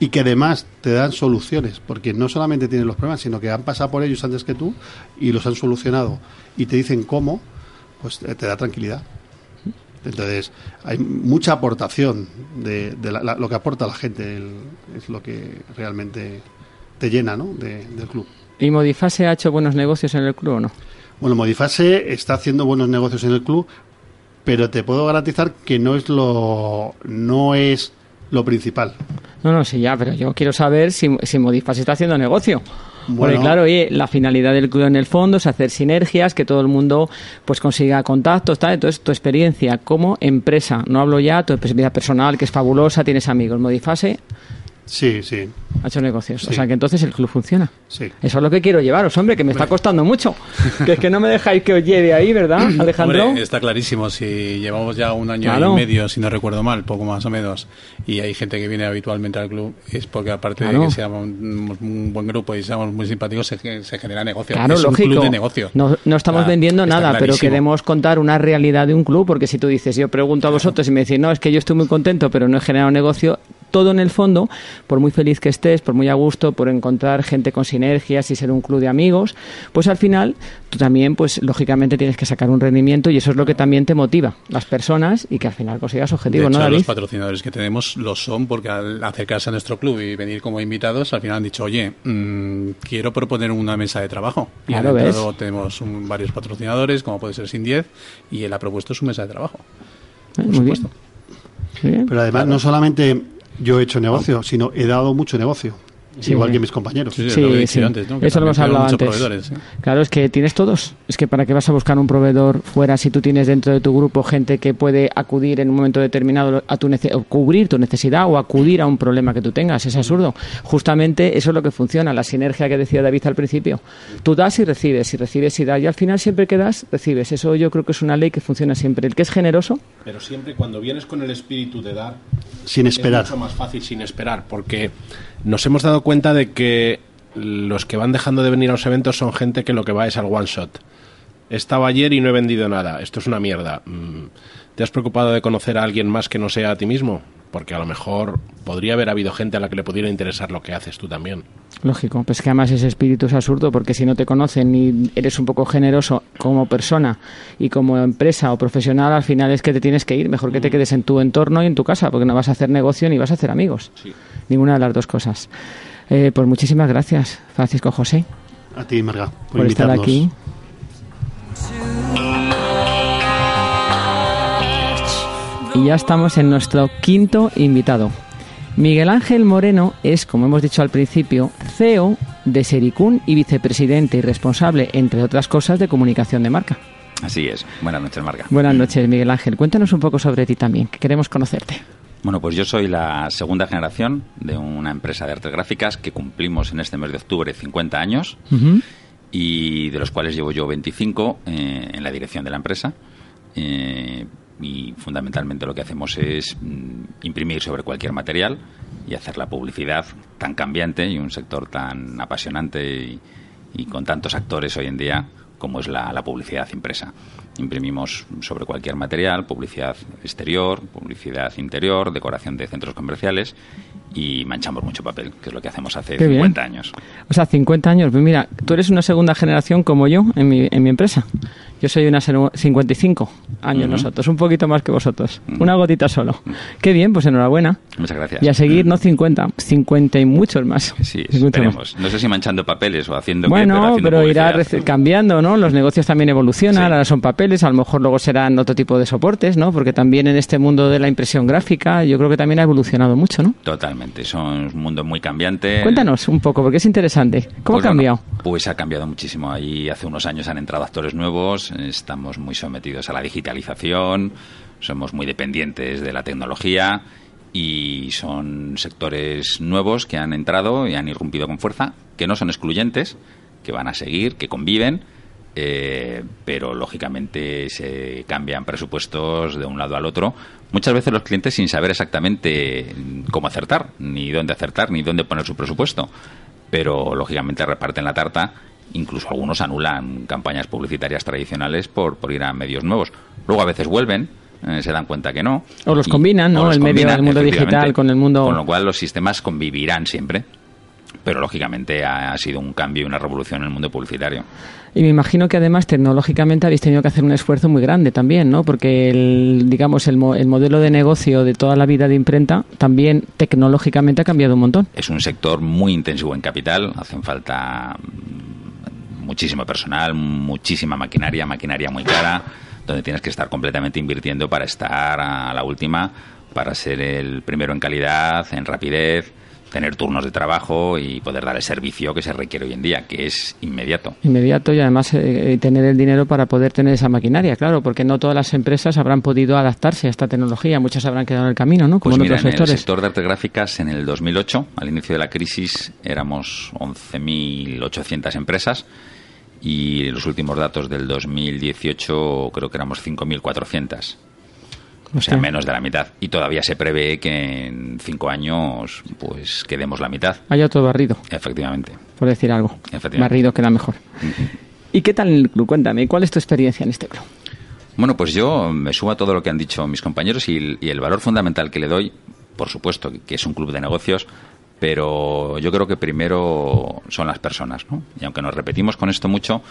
[SPEAKER 6] y que además te dan soluciones, porque no solamente tienen los problemas, sino que han pasado por ellos antes que tú y los han solucionado y te dicen cómo, pues te da tranquilidad. Entonces, hay mucha aportación de, lo que aporta la gente, es lo que realmente te llena ¿no? del club.
[SPEAKER 2] ¿Y Modifase ha hecho buenos negocios en el club o no?
[SPEAKER 6] Bueno, Modifase está haciendo buenos negocios en el club, pero te puedo garantizar que no es lo no es lo principal.
[SPEAKER 2] No, no, sí, ya, pero yo quiero saber si, si Modifase está haciendo negocio. Bueno. Porque claro, oye, la finalidad del club en el fondo es hacer sinergias, que todo el mundo pues consiga contactos, tal. Entonces, tu experiencia como empresa, no hablo ya, tu experiencia personal, que es fabulosa, tienes amigos, Modifase,
[SPEAKER 6] Sí, sí.
[SPEAKER 2] Ha hecho negocios. O sea que entonces el club funciona.
[SPEAKER 6] Sí.
[SPEAKER 2] Eso es lo que quiero llevaros, hombre, que me está costando mucho. que es que no me dejáis que os lleve ahí, ¿verdad, Alejandro?
[SPEAKER 4] está clarísimo. Si llevamos ya un año y medio, si no recuerdo mal, poco más o menos, y hay gente que viene habitualmente al club, es porque aparte de que seamos un, buen grupo y seamos muy simpáticos, se, se genera negocio.
[SPEAKER 2] Claro,
[SPEAKER 4] es
[SPEAKER 2] lógico.
[SPEAKER 4] un club de negocio.
[SPEAKER 2] No, no estamos vendiendo nada, pero queremos contar una realidad de un club, porque si tú dices, yo pregunto a vosotros y me decís, no, es que yo estoy muy contento, pero no he generado negocio, todo en el fondo, por muy feliz que estés, por muy a gusto, por encontrar gente con sinergias y ser un club de amigos, pues al final tú también, pues lógicamente tienes que sacar un rendimiento y eso es lo que también te motiva, las personas y que al final consigas objetivos,
[SPEAKER 4] de
[SPEAKER 2] hecho,
[SPEAKER 4] Los patrocinadores que tenemos lo son porque al acercarse a nuestro club y venir como invitados, al final han dicho, oye, mmm, quiero proponer una mesa de trabajo. Y
[SPEAKER 2] claro, ves.
[SPEAKER 4] tenemos varios patrocinadores, como puede ser Sin 10, y él ha propuesto su mesa de trabajo.
[SPEAKER 2] Eh, muy supuesto.
[SPEAKER 6] Bien. Pero además, no solamente yo he hecho negocio, sino he dado mucho negocio igual que mis compañeros.
[SPEAKER 2] Sí, sí, eso lo hemos hablado antes. Claro, es que tienes todos. Es que para qué vas a buscar un proveedor fuera si tú tienes dentro de tu grupo gente que puede acudir en un momento determinado a tu cubrir tu necesidad o acudir a un problema que tú tengas. Es absurdo. Justamente eso es lo que funciona, la sinergia que decía David al principio. Tú das y recibes, y recibes y das, y al final siempre que das, recibes. Eso yo creo que es una ley que funciona siempre. El que es generoso.
[SPEAKER 3] Pero siempre cuando vienes con el espíritu de dar,
[SPEAKER 6] sin esperar.
[SPEAKER 3] Es mucho más fácil sin esperar, porque nos hemos dado cuenta de que los que van dejando de venir a los eventos son gente que lo que va es al one shot. Estaba ayer y no he vendido nada. Esto es una mierda. Mm, ¿Te has preocupado de conocer a alguien más que no sea a ti mismo? Porque a lo mejor podría haber habido gente a la que le pudiera interesar lo que haces tú también.
[SPEAKER 2] Lógico, pues que además ese espíritu es absurdo porque si no te conocen y eres un poco generoso como persona y como empresa o profesional, al final es que te tienes que ir. Mejor que te quedes en tu entorno y en tu casa porque no vas a hacer negocio ni vas a hacer amigos. Ninguna de las dos cosas. Eh, pues muchísimas gracias, Francisco José.
[SPEAKER 6] A ti, Marga,
[SPEAKER 2] por, estar aquí. Y ya estamos en nuestro quinto invitado. Miguel Ángel Moreno es, como hemos dicho al principio, CEO de Sericún y vicepresidente y responsable, entre otras cosas, de comunicación de marca.
[SPEAKER 7] Así es. Buenas noches, Marga.
[SPEAKER 2] Buenas noches, Miguel Ángel. Cuéntanos un poco sobre ti también, que queremos conocerte.
[SPEAKER 7] Bueno, pues yo soy la segunda generación de una empresa de artes gráficas que cumplimos en este mes de octubre 50 años y de los cuales llevo yo 25 eh, en la dirección de la empresa. Eh, y fundamentalmente lo que hacemos es mm, imprimir sobre cualquier material y hacer la publicidad tan cambiante y un sector tan apasionante y, con tantos actores hoy en día como es la, la, publicidad impresa. Imprimimos sobre cualquier material, publicidad exterior, publicidad interior, decoración de centros comerciales y manchamos mucho papel, que es lo que hacemos hace 50 años.
[SPEAKER 2] O sea, 50 años. Pues mira, tú eres una segunda generación como yo en mi, en mi empresa. Yo soy una 55 años nosotros, un poquito más que vosotros. Una gotita solo. Qué bien, pues enhorabuena.
[SPEAKER 7] Muchas gracias.
[SPEAKER 2] Y a seguir, no 50, 50 y muchos más.
[SPEAKER 7] Sí, esperemos. No sé si manchando papeles o haciendo
[SPEAKER 2] Bueno, pero, irá cambiando, ¿no? Los negocios también evolucionan, ahora son papeles, a lo mejor luego serán otro tipo de soportes, ¿no? Porque también en este mundo de la impresión gráfica yo creo que también ha evolucionado mucho, ¿no?
[SPEAKER 7] Totalmente, son un mundo muy cambiante.
[SPEAKER 2] Cuéntanos un poco, porque es interesante. ¿Cómo
[SPEAKER 7] pues
[SPEAKER 2] ha cambiado?
[SPEAKER 7] pues ha cambiado muchísimo. Ahí hace unos años han entrado actores nuevos, estamos muy sometidos a la digitalización, somos muy dependientes de la tecnología y son sectores nuevos que han entrado y han irrumpido con fuerza, que no son excluyentes, que van a seguir, que conviven, eh, pero lógicamente se cambian presupuestos de un lado al otro. Muchas veces los clientes sin saber exactamente cómo acertar, ni dónde acertar, ni dónde poner su presupuesto, pero lógicamente reparten la tarta incluso algunos anulan campañas publicitarias tradicionales por, por ir a medios nuevos. Luego a veces vuelven, eh, se dan cuenta que no.
[SPEAKER 2] O los combinan, ¿no? el medio del mundo digital con el mundo.
[SPEAKER 7] Con lo cual los sistemas convivirán siempre. Pero lógicamente ha, sido un cambio y una revolución en el mundo publicitario.
[SPEAKER 2] Y me imagino que además tecnológicamente habéis tenido que hacer un esfuerzo muy grande también, ¿no? Porque el, digamos el, el modelo de negocio de toda la vida de imprenta también tecnológicamente ha cambiado un montón.
[SPEAKER 7] Es un sector muy intensivo en capital. Hacen falta muchísimo personal, muchísima maquinaria, maquinaria muy cara, donde tienes que estar completamente invirtiendo para estar a la última, para ser el primero en calidad, en rapidez, tener turnos de trabajo y poder dar el servicio que se requiere hoy en día, que es inmediato.
[SPEAKER 2] Inmediato y además eh, eh, tener el dinero para poder tener esa maquinaria, claro, porque no todas las empresas habrán podido adaptarse a esta tecnología, muchas habrán quedado en el camino, ¿no?
[SPEAKER 7] Como pues en otros sectores. el sector de artes gráficas en el 2008, al inicio de la crisis, éramos 11.800 empresas y los últimos datos del 2018 creo que éramos 5.400. O sea, menos de la mitad. Y todavía se prevé que en cinco años pues quedemos la mitad.
[SPEAKER 2] Haya todo barrido.
[SPEAKER 7] Efectivamente.
[SPEAKER 2] Por decir algo. Barrido queda mejor. ¿Y qué tal el club? Cuéntame, ¿cuál es tu experiencia en este club?
[SPEAKER 7] Bueno, pues yo me sumo a todo lo que han dicho mis compañeros y el valor fundamental que le doy, por supuesto, que es un club de negocios, pero yo creo que primero son las personas, ¿no? Y aunque nos repetimos con esto mucho,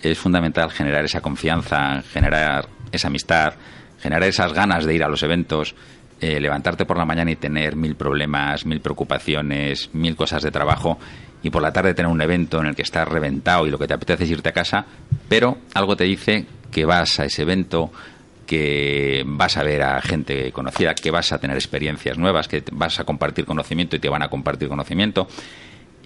[SPEAKER 7] es fundamental generar esa confianza, generar esa amistad, generar esas ganas de ir a los eventos, eh, levantarte por la mañana y tener mil problemas, mil preocupaciones, mil cosas de trabajo y por la tarde tener un evento en el que estás reventado y lo que te apetece es irte a casa, pero algo te dice que vas a ese evento, que vas a ver a gente conocida, que vas a tener experiencias nuevas, que vas a compartir conocimiento y te van a compartir conocimiento.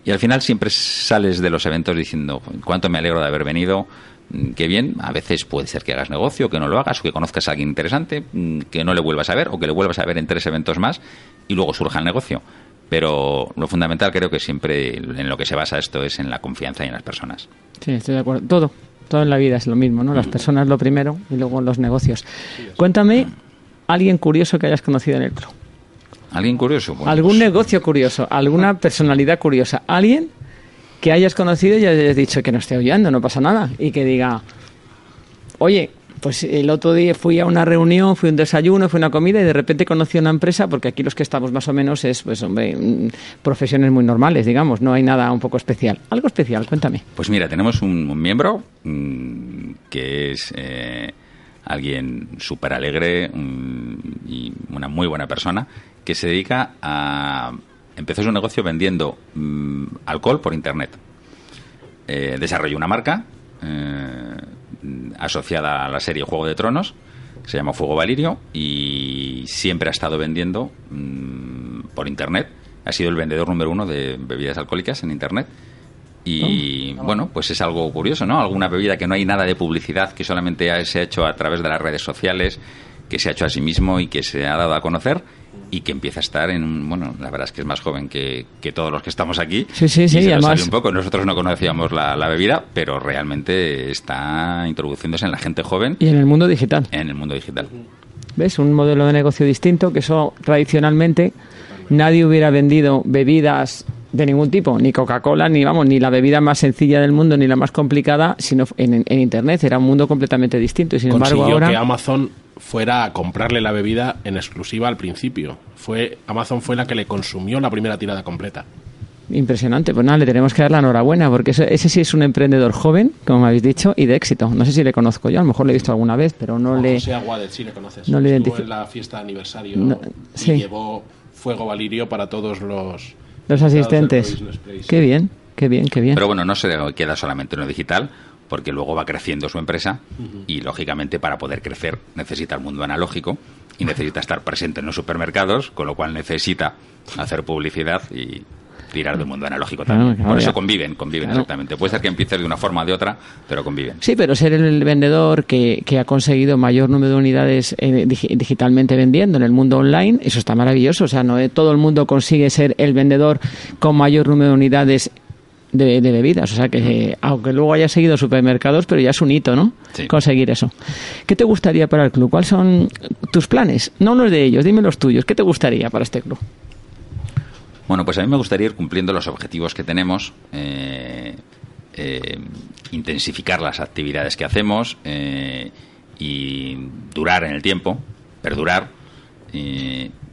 [SPEAKER 7] Y al final siempre sales de los eventos diciendo, cuánto me alegro de haber venido, mm, qué bien, a veces puede ser que hagas negocio, que no lo hagas, o que conozcas a alguien interesante, mm, que no le vuelvas a ver, o que le vuelvas a ver en tres eventos más y luego surja el negocio. Pero lo fundamental creo que siempre en lo que se basa esto es en la confianza y en las personas.
[SPEAKER 2] Sí, estoy de acuerdo. Todo, todo en la vida es lo mismo, ¿no? Las personas lo primero y luego los negocios. Cuéntame alguien curioso que hayas conocido en el club.
[SPEAKER 7] ¿Alguien curioso?
[SPEAKER 2] ¿Algún pues- negocio curioso? ¿Alguna personalidad curiosa? ¿Alguien que hayas conocido y hayas dicho que no esté oyendo, no pasa nada? Y que diga, oye, pues el otro día fui a una reunión, fui a un desayuno, fui a una comida y de repente conocí una empresa, porque aquí los que estamos más o menos es, pues hombre, mm, profesiones muy normales, digamos, no hay nada un poco especial. Algo especial, cuéntame.
[SPEAKER 7] Pues mira, tenemos un, un miembro mm, que es eh, alguien súper alegre mm, y una muy buena persona que se dedica a... Empezó su negocio vendiendo mm, alcohol por Internet. Eh, desarrolló una marca eh, asociada a la serie Juego de Tronos, que se llama Fuego Valirio, y siempre ha estado vendiendo mm, por Internet. Ha sido el vendedor número uno de bebidas alcohólicas en Internet. Y bueno, pues es algo curioso, ¿no? Alguna bebida que no hay nada de publicidad, que solamente se ha hecho a través de las redes sociales, que se ha hecho a sí mismo y que se ha dado a conocer y que empieza a estar en un, bueno, la verdad es que es más joven que, que todos los que estamos aquí.
[SPEAKER 2] Sí, sí,
[SPEAKER 7] y
[SPEAKER 2] sí,
[SPEAKER 7] se
[SPEAKER 2] y
[SPEAKER 7] nos
[SPEAKER 2] además-
[SPEAKER 7] un poco. Nosotros no conocíamos la, la bebida, pero realmente está introduciéndose en la gente joven
[SPEAKER 2] Y en el mundo digital.
[SPEAKER 7] en el mundo digital.
[SPEAKER 2] ¿Ves? Un modelo de negocio distinto que eso tradicionalmente nadie hubiera vendido bebidas de ningún tipo, ni Coca-Cola, ni vamos, ni la bebida más sencilla del mundo, ni la más complicada, sino en, en Internet. Era un mundo completamente distinto. Y sin embargo,
[SPEAKER 3] consiguió
[SPEAKER 2] ahora.
[SPEAKER 3] que Amazon fuera a comprarle la bebida en exclusiva al principio. Fue Amazon fue la que le consumió la primera tirada completa.
[SPEAKER 2] Impresionante, pues nada, le tenemos que dar la enhorabuena, porque ese, ese sí es un emprendedor joven, como me habéis dicho, y de éxito. No sé si le conozco yo, a lo mejor le he visto alguna vez, pero no le...
[SPEAKER 3] José sí le conoces.
[SPEAKER 2] no le
[SPEAKER 3] Estuvo
[SPEAKER 2] identifi-
[SPEAKER 3] en la fiesta de aniversario
[SPEAKER 2] No,
[SPEAKER 3] y
[SPEAKER 2] sí.
[SPEAKER 3] llevó fuego valirio para todos los
[SPEAKER 2] Los asistentes. Qué bien, qué bien, qué bien.
[SPEAKER 7] Pero bueno, no se queda solamente en lo digital, porque luego va creciendo su empresa y, lógicamente, para poder crecer necesita el mundo analógico y necesita estar presente en los supermercados, con lo cual necesita hacer publicidad y tirar del mundo analógico también.
[SPEAKER 2] claro,
[SPEAKER 7] Por
[SPEAKER 2] ya.
[SPEAKER 7] eso conviven, conviven
[SPEAKER 2] Claro.
[SPEAKER 7] exactamente. Puede ser que empieces de una forma o de otra, pero conviven.
[SPEAKER 2] Sí, pero ser el vendedor que, que ha conseguido mayor número de unidades eh, digi- digitalmente vendiendo en el mundo online, eso está maravilloso. O sea, no eh, todo el mundo consigue ser el vendedor con mayor número de unidades de, de bebidas. O sea, que eh, aunque luego haya seguido supermercados, pero ya es un hito, ¿no?
[SPEAKER 7] Sí.
[SPEAKER 2] Conseguir eso. ¿Qué te gustaría para el club? ¿Cuáles son tus planes? No los de ellos, dime los tuyos. ¿Qué te gustaría para este club?
[SPEAKER 7] Bueno, pues a mí me gustaría ir cumpliendo los objetivos que tenemos, eh, eh, intensificar las actividades que hacemos eh, y durar en el tiempo, perdurar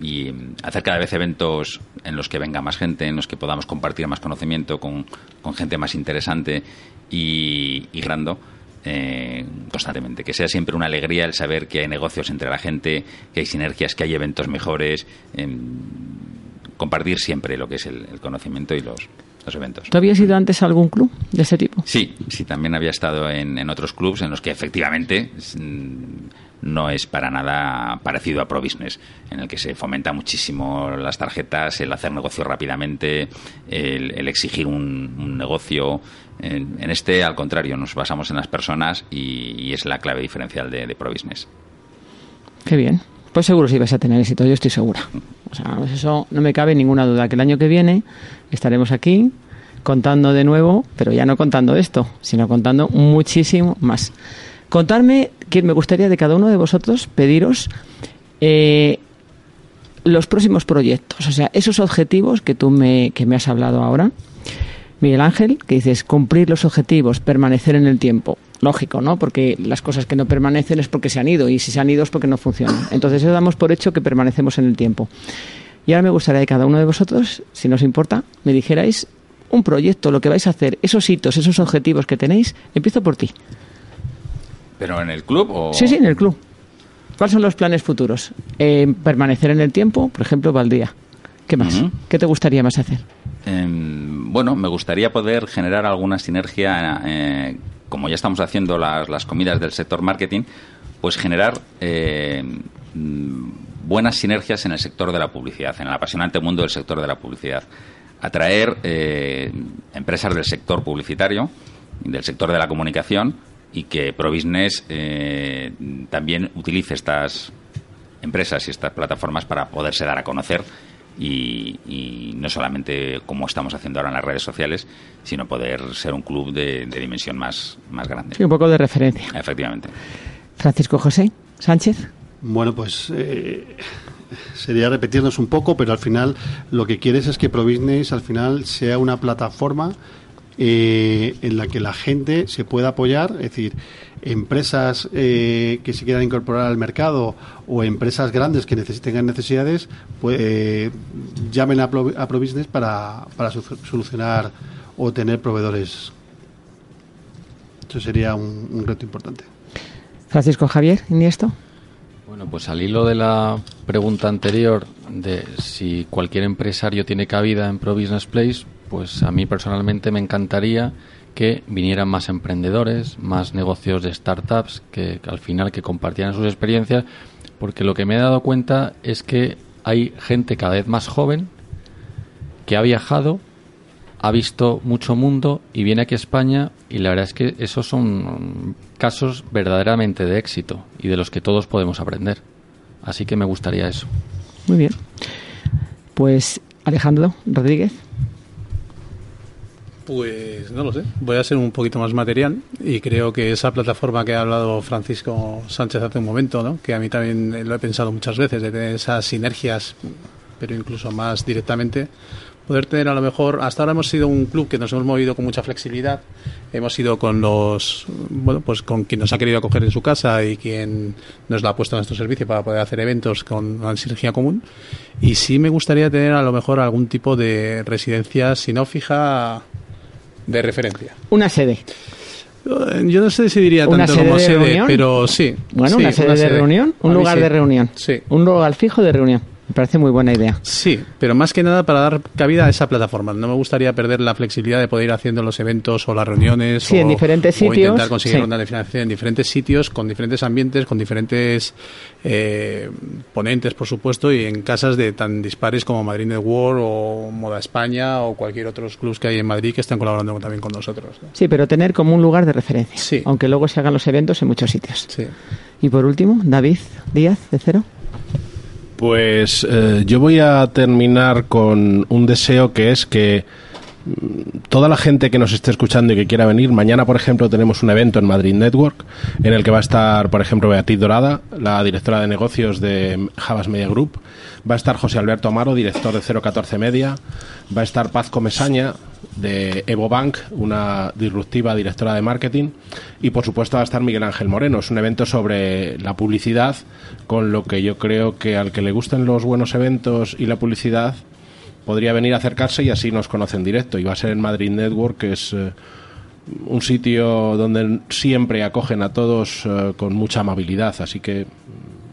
[SPEAKER 7] y hacer cada vez eventos en los que venga más gente, en los que podamos compartir más conocimiento con, con gente más interesante y, y grando. eh, constantemente, que sea siempre una alegría el saber que hay negocios entre la gente, que hay sinergias, que hay eventos mejores, em, compartir siempre lo que es el, el conocimiento y los, los eventos.
[SPEAKER 2] ¿Tú habías ido antes a algún club de este tipo?
[SPEAKER 7] Sí, sí, también había estado en, en otros clubs en los que efectivamente mm, no es para nada parecido a Pro Business, en el que se fomenta muchísimo las tarjetas, el hacer negocio rápidamente, el, el exigir un, un negocio. En, en este, al contrario, nos basamos en las personas y, y es la clave diferencial de, de Pro Business.
[SPEAKER 2] Qué bien. Pues seguro si vais a tener éxito, yo estoy segura. O sea, eso no me cabe ninguna duda, que el año que viene estaremos aquí contando de nuevo, pero ya no contando esto, sino contando muchísimo más. Contarme, que me gustaría de cada uno de vosotros pediros eh, los próximos proyectos, o sea, esos objetivos que tú me, que me has hablado ahora. Miguel Ángel, que dices cumplir los objetivos, permanecer en el tiempo. Lógico, ¿no? Porque las cosas que no permanecen es porque se han ido y si se han ido es porque no funcionan. Entonces eso damos por hecho que permanecemos en el tiempo. Y ahora me gustaría que cada uno de vosotros, si nos importa, me dijerais un proyecto, lo que vais a hacer, esos hitos, esos objetivos que tenéis. Empiezo por ti.
[SPEAKER 7] ¿Pero en el club o...?
[SPEAKER 2] Sí, sí, en el club. ¿Cuáles son los planes futuros? Eh, permanecer en el tiempo, por ejemplo, Valdía. ¿Qué más? ¿Qué te gustaría más hacer?
[SPEAKER 7] Em, bueno, me gustaría poder generar alguna sinergia, eh, como ya estamos haciendo las, comidas del sector marketing, pues generar eh, buenas sinergias en el sector de la publicidad, en el apasionante mundo del sector de la publicidad. Atraer eh, empresas del sector publicitario, del sector de la comunicación y que ProBusiness eh, también utilice estas empresas y estas plataformas para poderse dar a conocer y, y no solamente como estamos haciendo ahora en las redes sociales, sino poder ser un club de, de dimensión más, más grande.
[SPEAKER 2] Sí, un poco de referencia.
[SPEAKER 7] Efectivamente.
[SPEAKER 2] Francisco José Sánchez.
[SPEAKER 6] Bueno, pues eh, sería repetirnos un poco, pero al final lo que quieres es que ProBusiness al final sea una plataforma eh, en la que la gente se pueda apoyar, es decir, empresas eh, que se quieran incorporar al mercado o empresas grandes que tengan necesidades, pues, eh, llamen a, Pro, ProBusiness para, para solucionar o tener proveedores. Eso sería un, un reto importante.
[SPEAKER 2] Francisco Javier, ¿y esto?
[SPEAKER 5] Bueno, pues al hilo de la pregunta anterior de si cualquier empresario tiene cabida en Pro Business Place, pues a mí personalmente me encantaría que vinieran más emprendedores, más negocios de startups que, al final que compartieran sus experiencias, porque lo que me he dado cuenta es que hay gente cada vez más joven que ha viajado, ha visto mucho mundo y viene aquí a España y la verdad es que esos son casos verdaderamente de éxito y de los que todos podemos aprender. Así que me gustaría eso.
[SPEAKER 2] Muy bien. Pues Alejandro Rodríguez.
[SPEAKER 4] Pues no lo sé, voy a ser un poquito más material y creo que esa plataforma que ha hablado Francisco Sánchez hace un momento, ¿no? que a mí también lo he pensado muchas veces, de tener esas sinergias, pero incluso más directamente, poder tener a lo mejor, hasta ahora hemos sido un club que nos hemos movido con mucha flexibilidad, hemos ido con los, bueno, pues con quien nos ha querido acoger en su casa y quien nos la ha puesto a nuestro servicio para poder hacer eventos con una sinergia común y sí me gustaría tener a lo mejor algún tipo de residencia, si no fija, de referencia.
[SPEAKER 2] Una sede.
[SPEAKER 4] Yo no sé si diría tanto como sede, pero sí.
[SPEAKER 2] Bueno, una sede de reunión, un lugar de reunión. Sí. Un lugar fijo de reunión. Me parece muy buena idea.
[SPEAKER 4] Sí, pero más que nada para dar cabida a esa plataforma. No me gustaría perder la flexibilidad de poder ir haciendo los eventos o las reuniones.
[SPEAKER 2] Sí,
[SPEAKER 4] o,
[SPEAKER 2] en diferentes sitios.
[SPEAKER 4] intentar conseguir una financiación en diferentes sitios, con diferentes ambientes, con diferentes eh, ponentes, por supuesto, y en casas de tan dispares como Madrid Network o Moda España o cualquier otros clubs que hay en Madrid que están colaborando también con nosotros.
[SPEAKER 2] Sí, pero tener como un lugar de referencia. Sí. Aunque luego se hagan los eventos en muchos sitios.
[SPEAKER 4] Sí.
[SPEAKER 2] Y por último, David Díaz, de Cero.
[SPEAKER 3] Pues eh, yo voy a terminar con un deseo que es que mm, toda la gente que nos esté escuchando y que quiera venir, mañana, por ejemplo, tenemos un evento en Madrid Network en el que va a estar, por ejemplo, Beatriz Dorada, la directora de negocios de Javas Media Group, va a estar José Alberto Amaro, director de 014 Media, va a estar Paz Comesaña, de EvoBank, una disruptiva directora de marketing, y por supuesto va a estar Miguel Ángel Moreno. Es un evento sobre la publicidad, con lo que yo creo que al que le gusten los buenos eventos y la publicidad, podría venir a acercarse y así nos conoce en directo. Y va a ser en Madrid Network, que es eh, un sitio donde siempre acogen a todos eh, con mucha amabilidad, así que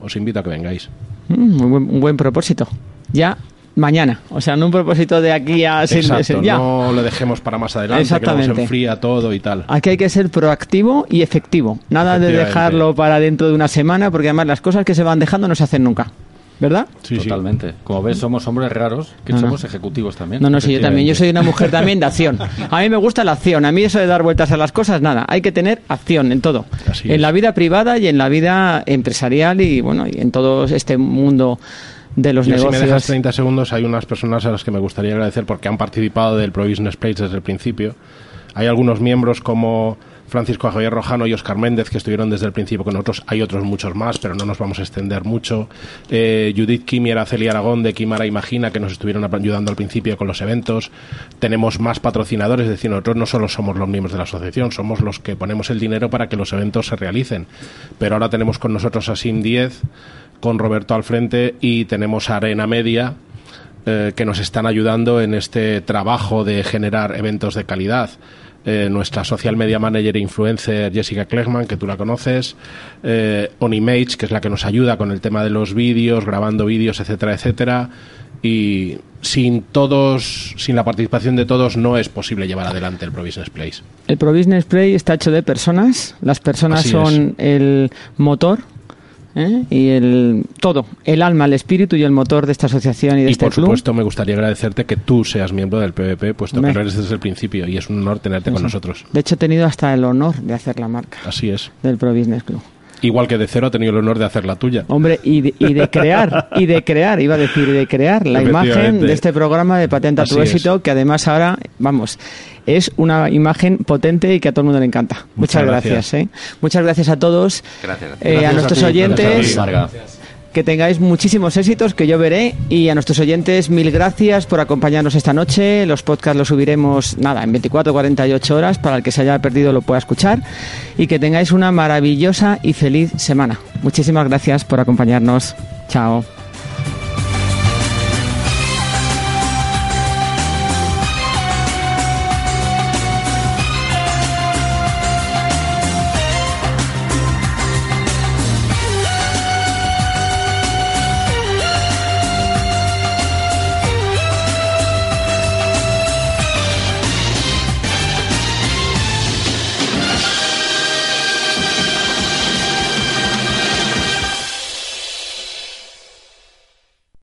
[SPEAKER 3] os invito a que vengáis.
[SPEAKER 2] Mm, un buen propósito. Ya mañana. O sea, no un propósito de aquí a
[SPEAKER 3] seis meses. Ya. No lo dejemos para más adelante, Exactamente. que se enfría todo y tal.
[SPEAKER 2] Aquí hay que ser proactivo y efectivo. Nada de dejarlo para dentro de una semana, porque además las cosas que se van dejando no se hacen nunca. ¿Verdad?
[SPEAKER 5] Sí, Totalmente. Como ves, somos hombres raros, que somos ejecutivos también.
[SPEAKER 2] No, no, sí, yo también. Yo soy una mujer también de acción. A mí me gusta la acción. A mí eso de dar vueltas a las cosas, nada. Hay que tener acción en todo. en la vida privada y en la vida empresarial y, bueno, y en todo este mundo de los negocios.
[SPEAKER 3] Si me dejas 30 segundos, hay unas personas a las que me gustaría agradecer porque han participado del Pro Business Place desde el principio. Hay algunos miembros como Francisco Javier Rojano y Oscar Méndez, que estuvieron desde el principio con nosotros. Hay otros muchos más, pero no nos vamos a extender mucho. Eh, Judith Kim y Aragón de Kimara Imagina, que nos estuvieron ayudando al principio con los eventos. Tenemos más patrocinadores, es decir, nosotros no solo somos los miembros de la asociación, somos los que ponemos el dinero para que los eventos se realicen. Pero ahora tenemos con nosotros a Sim 10 con Roberto al frente y tenemos a Arena Media eh, que nos están ayudando en este trabajo de generar eventos de calidad. Eh, nuestra social media manager e influencer Jessica Klegman, que tú la conoces, eh, OnImage, que es la que nos ayuda con el tema de los vídeos, grabando vídeos, etcétera, etcétera. Y sin todos, sin la participación de todos, no es posible llevar adelante el Pro Business Place.
[SPEAKER 2] El Pro Business Play está hecho de personas. Las personas son el motor ¿eh? y el todo, el alma, el espíritu y el motor de esta asociación y de este
[SPEAKER 3] por supuesto me gustaría agradecerte que tú seas miembro del PVP, puesto que eres desde el principio y es un honor tenerte con nosotros.
[SPEAKER 2] De hecho he tenido hasta el honor de hacer la marca.
[SPEAKER 3] Así es.
[SPEAKER 2] Del Pro Business Club.
[SPEAKER 3] Igual que de cero ha tenido el honor de hacer la tuya.
[SPEAKER 2] Hombre, y de, y de crear, y de crear, iba a decir, de crear la imagen de este programa de Patenta tu éxito, que además ahora, vamos, es una imagen potente y que a todo el mundo le encanta. Muchas, gracias. ¿eh? Muchas gracias a todos,
[SPEAKER 7] gracias,
[SPEAKER 2] eh, a nuestros oyentes. que tengáis muchísimos éxitos, que yo veré. Y a nuestros oyentes, mil gracias por acompañarnos esta noche. Los podcasts los subiremos, nada, en 24 o 48 horas, para el que se haya perdido lo pueda escuchar. Y que tengáis una maravillosa y feliz semana. Muchísimas gracias por acompañarnos. Chao.